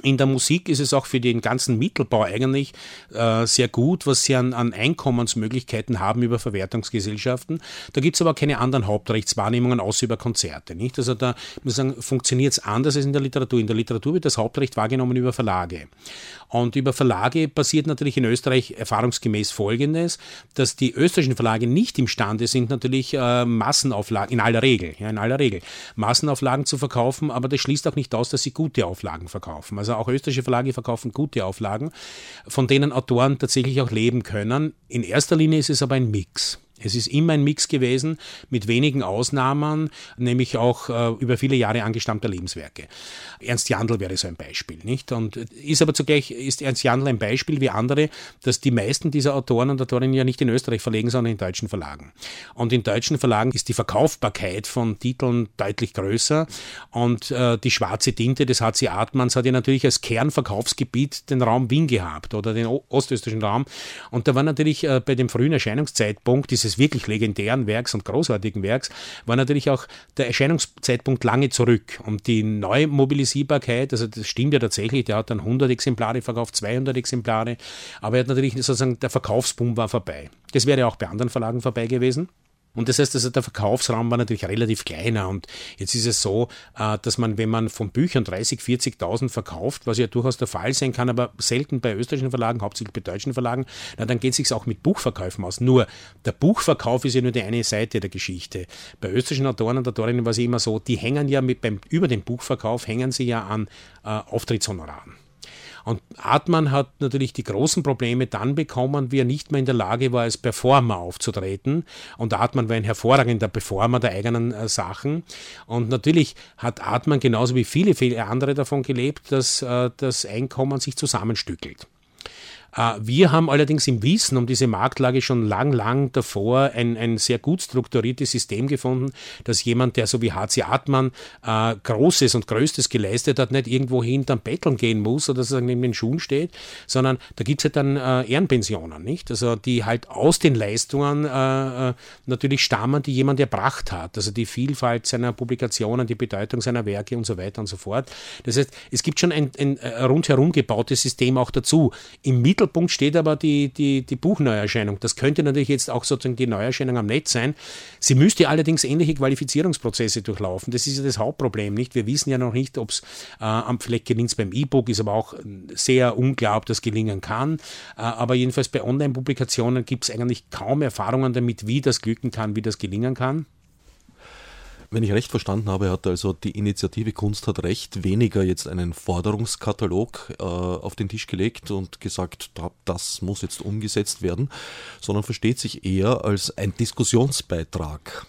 In der Musik ist es auch für den ganzen Mittelbau eigentlich äh, sehr gut, was sie an, an, Einkommensmöglichkeiten haben über Verwertungsgesellschaften. Da gibt es aber keine anderen Hauptrechtswahrnehmungen außer über Konzerte. Nicht? Also da muss ich sagen, funktioniert es anders als in der Literatur. In der Literatur wird das Hauptrecht wahrgenommen über Verlage. Und über Verlage passiert natürlich in Österreich erfahrungsgemäß Folgendes, dass die österreichischen Verlage nicht imstande sind, natürlich äh, Massenauflagen, in aller Regel, ja, in aller Regel, Massenauflagen zu verkaufen, aber das schließt auch nicht aus, dass sie gute Auflagen verkaufen. Also auch österreichische Verlage verkaufen gute Auflagen, von denen Autoren tatsächlich auch leben können. In erster Linie ist es aber ein Mix. Es ist immer ein Mix gewesen mit wenigen Ausnahmen, nämlich auch äh, über viele Jahre angestammter Lebenswerke. Ernst Jandl wäre so ein Beispiel, nicht? Und ist aber zugleich ist Ernst Jandl ein Beispiel wie andere, dass die meisten dieser Autoren und Autorinnen ja nicht in Österreich verlegen, sondern in deutschen Verlagen. Und in deutschen Verlagen ist die Verkaufbarkeit von Titeln deutlich größer und äh, die schwarze Tinte des HC Artmanns hat ja natürlich als Kernverkaufsgebiet den Raum Wien gehabt oder den ostösterreichischen Raum. Und da war natürlich äh, bei dem frühen Erscheinungszeitpunkt dieses dieses wirklich legendären Werks und großartigen Werks war natürlich auch der Erscheinungszeitpunkt lange zurück. Und die Neumobilisierbarkeit, also das stimmt ja tatsächlich, der hat dann 100 Exemplare verkauft, 200 Exemplare, aber er hat natürlich sozusagen, der Verkaufsboom war vorbei. Das wäre auch bei anderen Verlagen vorbei gewesen. Und das heißt, also der Verkaufsraum war natürlich relativ kleiner. Und jetzt ist es so, äh, dass man, wenn man von Büchern 30, 40.000 verkauft, was ja durchaus der Fall sein kann, aber selten bei österreichischen Verlagen, hauptsächlich bei deutschen Verlagen, na, dann geht es sich auch mit Buchverkäufen aus. Nur der Buchverkauf ist ja nur die eine Seite der Geschichte. Bei österreichischen Autoren und Autorinnen war es immer so, die hängen ja mit beim, über den Buchverkauf hängen sie ja an äh, Auftrittshonoraren. Und Artmann hat natürlich die großen Probleme dann bekommen, wie er nicht mehr in der Lage war, als Performer aufzutreten. Und Artmann war ein hervorragender Performer der eigenen äh, Sachen. Und natürlich hat Artmann genauso wie viele, viele andere davon gelebt, dass äh, das Einkommen sich zusammenstückelt. Äh, wir haben allerdings im Wissen um diese Marktlage schon lang, lang davor ein, ein sehr gut strukturiertes System gefunden, dass jemand, der so wie HC Atman äh, Großes und Größtes geleistet hat, nicht irgendwo hinterm Betteln gehen muss oder sozusagen neben den Schuhen steht, sondern da gibt es halt dann äh, Ehrenpensionen, nicht? Also die halt aus den Leistungen äh, äh, natürlich stammen, die jemand erbracht hat. Also die Vielfalt seiner Publikationen, die Bedeutung seiner Werke und so weiter und so fort. Das heißt, es gibt schon ein, ein rundherum gebautes System auch dazu. Im Mittel Mittelpunkt steht aber die, die, die Buchneuerscheinung. Das könnte natürlich jetzt auch sozusagen die Neuerscheinung am Netz sein. Sie müsste allerdings ähnliche Qualifizierungsprozesse durchlaufen. Das ist ja das Hauptproblem, nicht? Wir wissen ja noch nicht, ob es äh, vielleicht gelingt es beim E-Book, ist aber auch sehr unklar, ob das gelingen kann. Äh, aber jedenfalls bei Online-Publikationen gibt es eigentlich kaum Erfahrungen damit, wie das glücken kann, wie das gelingen kann. Wenn ich recht verstanden habe, hat also die Initiative Kunst hat Recht weniger jetzt einen Forderungskatalog äh, auf den Tisch gelegt und gesagt, das muss jetzt umgesetzt werden, sondern versteht sich eher als ein Diskussionsbeitrag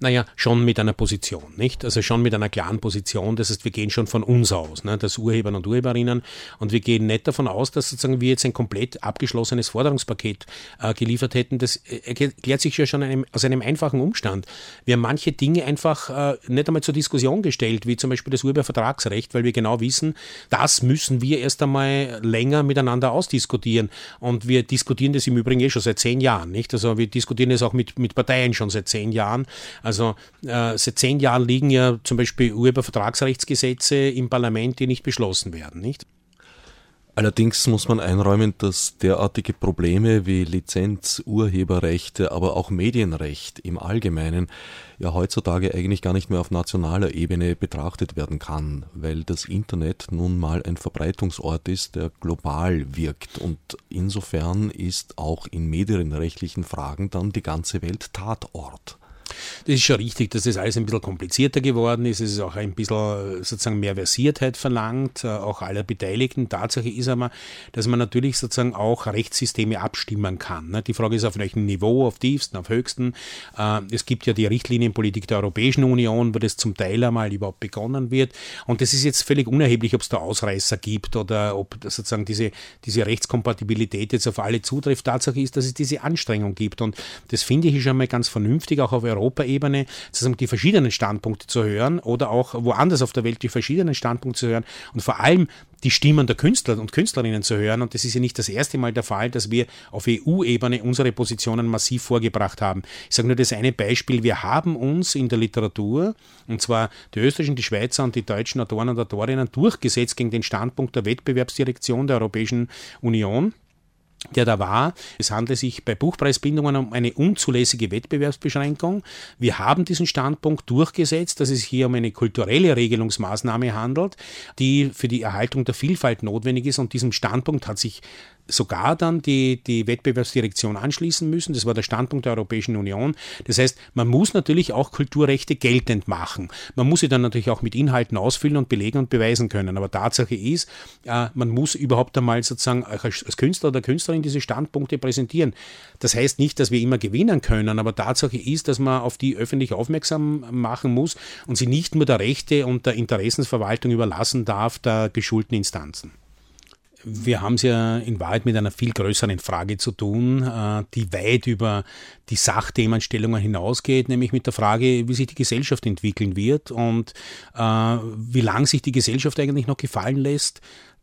naja, schon mit einer Position, nicht? Also schon mit einer klaren Position. Das heißt, wir gehen schon von uns aus, ne, das Urhebern und Urheberinnen. Und wir gehen nicht davon aus, dass sozusagen wir jetzt ein komplett abgeschlossenes Forderungspaket äh, geliefert hätten. Das äh, erklärt sich ja schon einem, aus einem einfachen Umstand. Wir haben manche Dinge einfach äh, nicht einmal zur Diskussion gestellt, wie zum Beispiel das Urhebervertragsrecht, weil wir genau wissen, das müssen wir erst einmal länger miteinander ausdiskutieren. Und wir diskutieren das im Übrigen eh schon seit zehn Jahren, nicht? Also wir diskutieren das auch mit, mit Parteien schon seit zehn Jahren. Also äh, seit zehn Jahren liegen ja zum Beispiel Urhebervertragsrechtsgesetze im Parlament, die nicht beschlossen werden, nicht? Allerdings muss man einräumen, dass derartige Probleme wie Lizenz, Urheberrechte, aber auch Medienrecht im Allgemeinen ja heutzutage eigentlich gar nicht mehr auf nationaler Ebene betrachtet werden kann, weil das Internet nun mal ein Verbreitungsort ist, der global wirkt und insofern ist auch in medienrechtlichen Fragen dann die ganze Welt Tatort. Das ist schon richtig, dass das alles ein bisschen komplizierter geworden ist. Es ist auch ein bisschen sozusagen mehr Versiertheit verlangt, äh, auch aller Beteiligten. Tatsache ist aber, dass man natürlich sozusagen auch Rechtssysteme abstimmen kann. Ne? Die Frage ist, auf welchem Niveau, auf tiefsten, auf höchsten. Äh, es gibt ja die Richtlinienpolitik der Europäischen Union, wo das zum Teil einmal überhaupt begonnen wird. Und das ist jetzt völlig unerheblich, ob es da Ausreißer gibt oder ob sozusagen diese, diese Rechtskompatibilität jetzt auf alle zutrifft. Tatsache ist, dass es diese Anstrengung gibt. Und das finde ich schon mal ganz vernünftig, auch auf Europa Europaebene sozusagen die verschiedenen Standpunkte zu hören oder auch woanders auf der Welt die verschiedenen Standpunkte zu hören und vor allem die Stimmen der Künstler und Künstlerinnen zu hören. Und das ist ja nicht das erste Mal der Fall, dass wir auf EU-Ebene unsere Positionen massiv vorgebracht haben. Ich sage nur das eine Beispiel. Wir haben uns in der Literatur, und zwar die österreichischen, die Schweizer und die deutschen Autoren und Autorinnen, durchgesetzt gegen den Standpunkt der Wettbewerbsdirektion der Europäischen Union der da war. Es handelt sich bei Buchpreisbindungen um eine unzulässige Wettbewerbsbeschränkung. Wir haben diesen Standpunkt durchgesetzt, dass es hier um eine kulturelle Regelungsmaßnahme handelt, die für die Erhaltung der Vielfalt notwendig ist. Und diesem Standpunkt hat sich sogar dann die, die Wettbewerbsdirektion anschließen müssen. Das war der Standpunkt der Europäischen Union. Das heißt, man muss natürlich auch Kulturrechte geltend machen. Man muss sie dann natürlich auch mit Inhalten ausfüllen und belegen und beweisen können. Aber Tatsache ist, äh, man muss überhaupt einmal sozusagen als Künstler oder Künstlerin diese Standpunkte präsentieren. Das heißt nicht, dass wir immer gewinnen können, aber Tatsache ist, dass man auf die öffentlich aufmerksam machen muss und sie nicht nur der Rechte und der Interessensverwaltung überlassen darf, der geschulten Instanzen. Wir haben es ja in Wahrheit mit einer viel größeren Frage zu tun, äh, die weit über die Sachthemenstellungen hinausgeht, nämlich mit der Frage, wie sich die Gesellschaft entwickeln wird und äh, wie lang sich die Gesellschaft eigentlich noch gefallen lässt,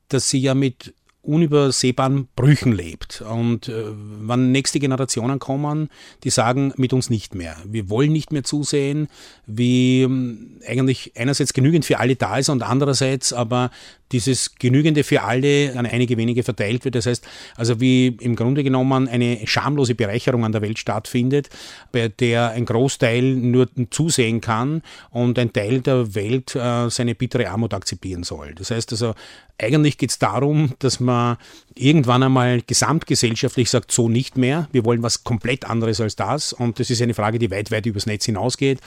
dass sie ja mit unübersehbaren Brüchen lebt. Und äh, wann nächste Generationen kommen, die sagen mit uns nicht mehr. Wir wollen nicht mehr zusehen, wie ähm, eigentlich einerseits genügend für alle da ist und andererseits aber dieses Genügende für alle an einige wenige verteilt wird. Das heißt, also wie im Grunde genommen eine schamlose Bereicherung an der Welt stattfindet, bei der ein Großteil nur zusehen kann und ein Teil der Welt äh, seine bittere Armut akzeptieren soll. Das heißt also, eigentlich geht es darum, dass man irgendwann einmal gesamtgesellschaftlich sagt, so nicht mehr. Wir wollen was komplett anderes als das. Und das ist eine Frage, die weit, weit übers Netz hinausgeht.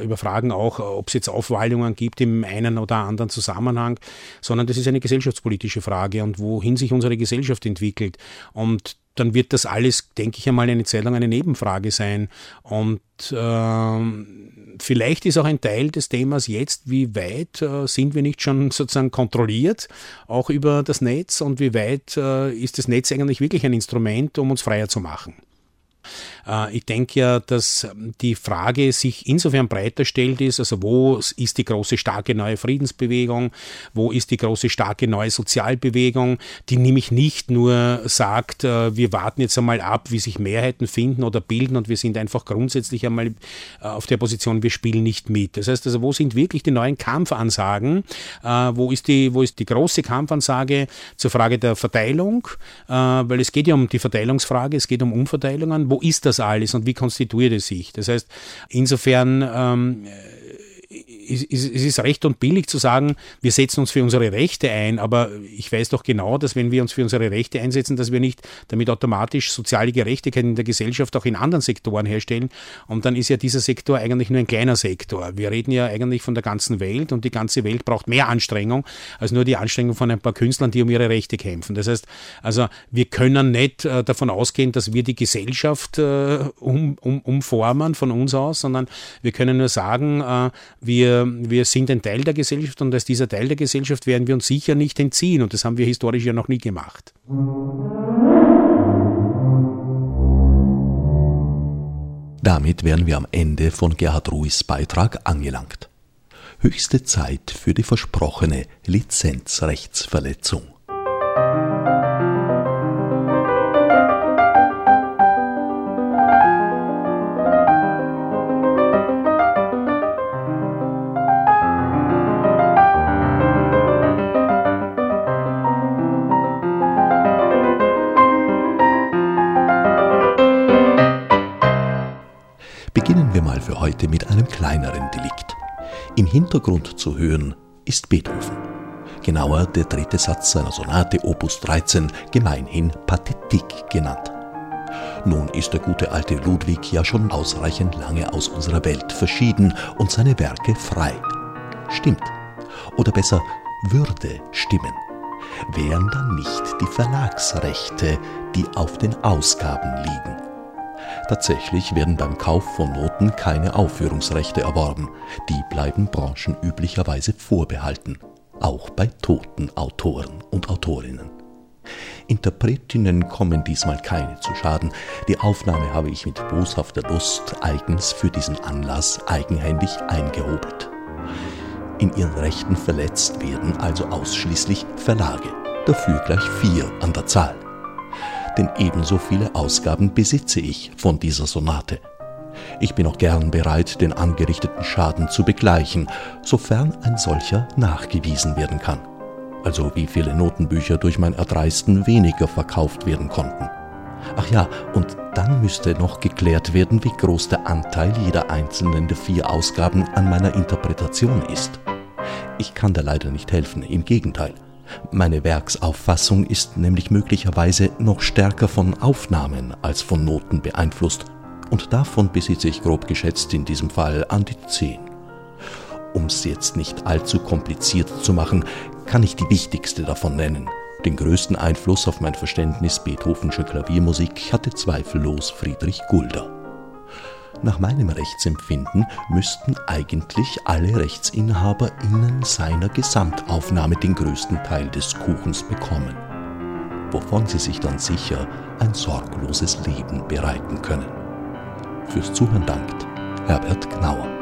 Über Fragen auch, ob es jetzt Aufwallungen gibt im einen oder anderen Zusammenhang. So sondern das ist eine gesellschaftspolitische Frage und wohin sich unsere Gesellschaft entwickelt. Und dann wird das alles, denke ich einmal, eine Zeit lang eine Nebenfrage sein. Und äh, vielleicht ist auch ein Teil des Themas jetzt, wie weit äh, sind wir nicht schon sozusagen kontrolliert, auch über das Netz und wie weit äh, ist das Netz eigentlich wirklich ein Instrument, um uns freier zu machen. Äh, ich denke ja, dass die Frage sich insofern breiter stellt ist, also wo ist die große, starke neue Friedensbewegung, wo ist die große, starke neue Sozialbewegung, die nämlich nicht nur sagt, äh, wir warten jetzt einmal ab, wie sich Mehrheiten finden oder bilden und wir sind einfach grundsätzlich einmal äh, auf der Position, wir spielen nicht mit. Das heißt also, wo sind wirklich die neuen Kampfansagen? Wo ist die, wo ist die große Kampfansage zur Frage der Verteilung? Weil es geht ja um die Verteilungsfrage, es geht um Umverteilungen. Wo ist das alles und wie konstituiert es sich? Das heißt, insofern ähm, es ist recht und billig zu sagen, wir setzen uns für unsere Rechte ein, aber ich weiß doch genau, dass wenn wir uns für unsere Rechte einsetzen, dass wir nicht damit automatisch soziale Gerechtigkeit in der Gesellschaft auch in anderen Sektoren herstellen. Und dann ist ja dieser Sektor eigentlich nur ein kleiner Sektor. Wir reden ja eigentlich von der ganzen Welt und die ganze Welt braucht mehr Anstrengung als nur die Anstrengung von ein paar Künstlern, die um ihre Rechte kämpfen. Das heißt, also wir können nicht äh, davon ausgehen, dass wir die Gesellschaft äh, um, um, umformen von uns aus, sondern wir können nur sagen, äh, wir sind ein Teil der Gesellschaft und als dieser Teil der Gesellschaft werden wir uns sicher nicht entziehen und das haben wir historisch ja noch nie gemacht. Damit wären wir am Ende von Gerhard Ruiz Beitrag angelangt. Höchste Zeit für die versprochene Lizenzrechtsverletzung. Kleineren Delikt. Im Hintergrund zu hören ist Beethoven. Genauer der dritte Satz seiner Sonate Opus 13, gemeinhin Pathetik genannt. Nun ist der gute alte Ludwig ja schon ausreichend lange aus unserer Welt verschieden und seine Werke frei. Stimmt. Oder besser, würde stimmen. Wären dann nicht die Verlagsrechte, die auf den Ausgaben liegen. Tatsächlich werden beim Kauf von Noten keine Aufführungsrechte erworben, die bleiben Branchen üblicherweise vorbehalten, auch bei toten Autoren und Autorinnen. Interpretinnen kommen diesmal keine zu Schaden. Die Aufnahme habe ich mit boshafter Lust eigens für diesen Anlass eigenhändig eingehobelt. In ihren Rechten verletzt werden also ausschließlich Verlage, dafür gleich vier an der Zahl denn ebenso viele Ausgaben besitze ich von dieser Sonate. Ich bin auch gern bereit, den angerichteten Schaden zu begleichen, sofern ein solcher nachgewiesen werden kann. also wie viele Notenbücher durch mein Erdreisten weniger verkauft werden konnten. Ach ja, und dann müsste noch geklärt werden, wie groß der Anteil jeder einzelnen der vier Ausgaben an meiner Interpretation ist. Ich kann da leider nicht helfen, im Gegenteil. Meine Werksauffassung ist nämlich möglicherweise noch stärker von Aufnahmen als von Noten beeinflusst, und davon besitze ich grob geschätzt in diesem Fall an die zehn. Um es jetzt nicht allzu kompliziert zu machen, kann ich die wichtigste davon nennen. Den größten Einfluss auf mein Verständnis Beethovenscher Klaviermusik hatte zweifellos Friedrich Gulder. Nach meinem Rechtsempfinden müssten eigentlich alle RechtsinhaberInnen seiner Gesamtaufnahme den größten Teil des Kuchens bekommen, wovon sie sich dann sicher ein sorgloses Leben bereiten können. Fürs Zuhören dankt Herbert Gnauer.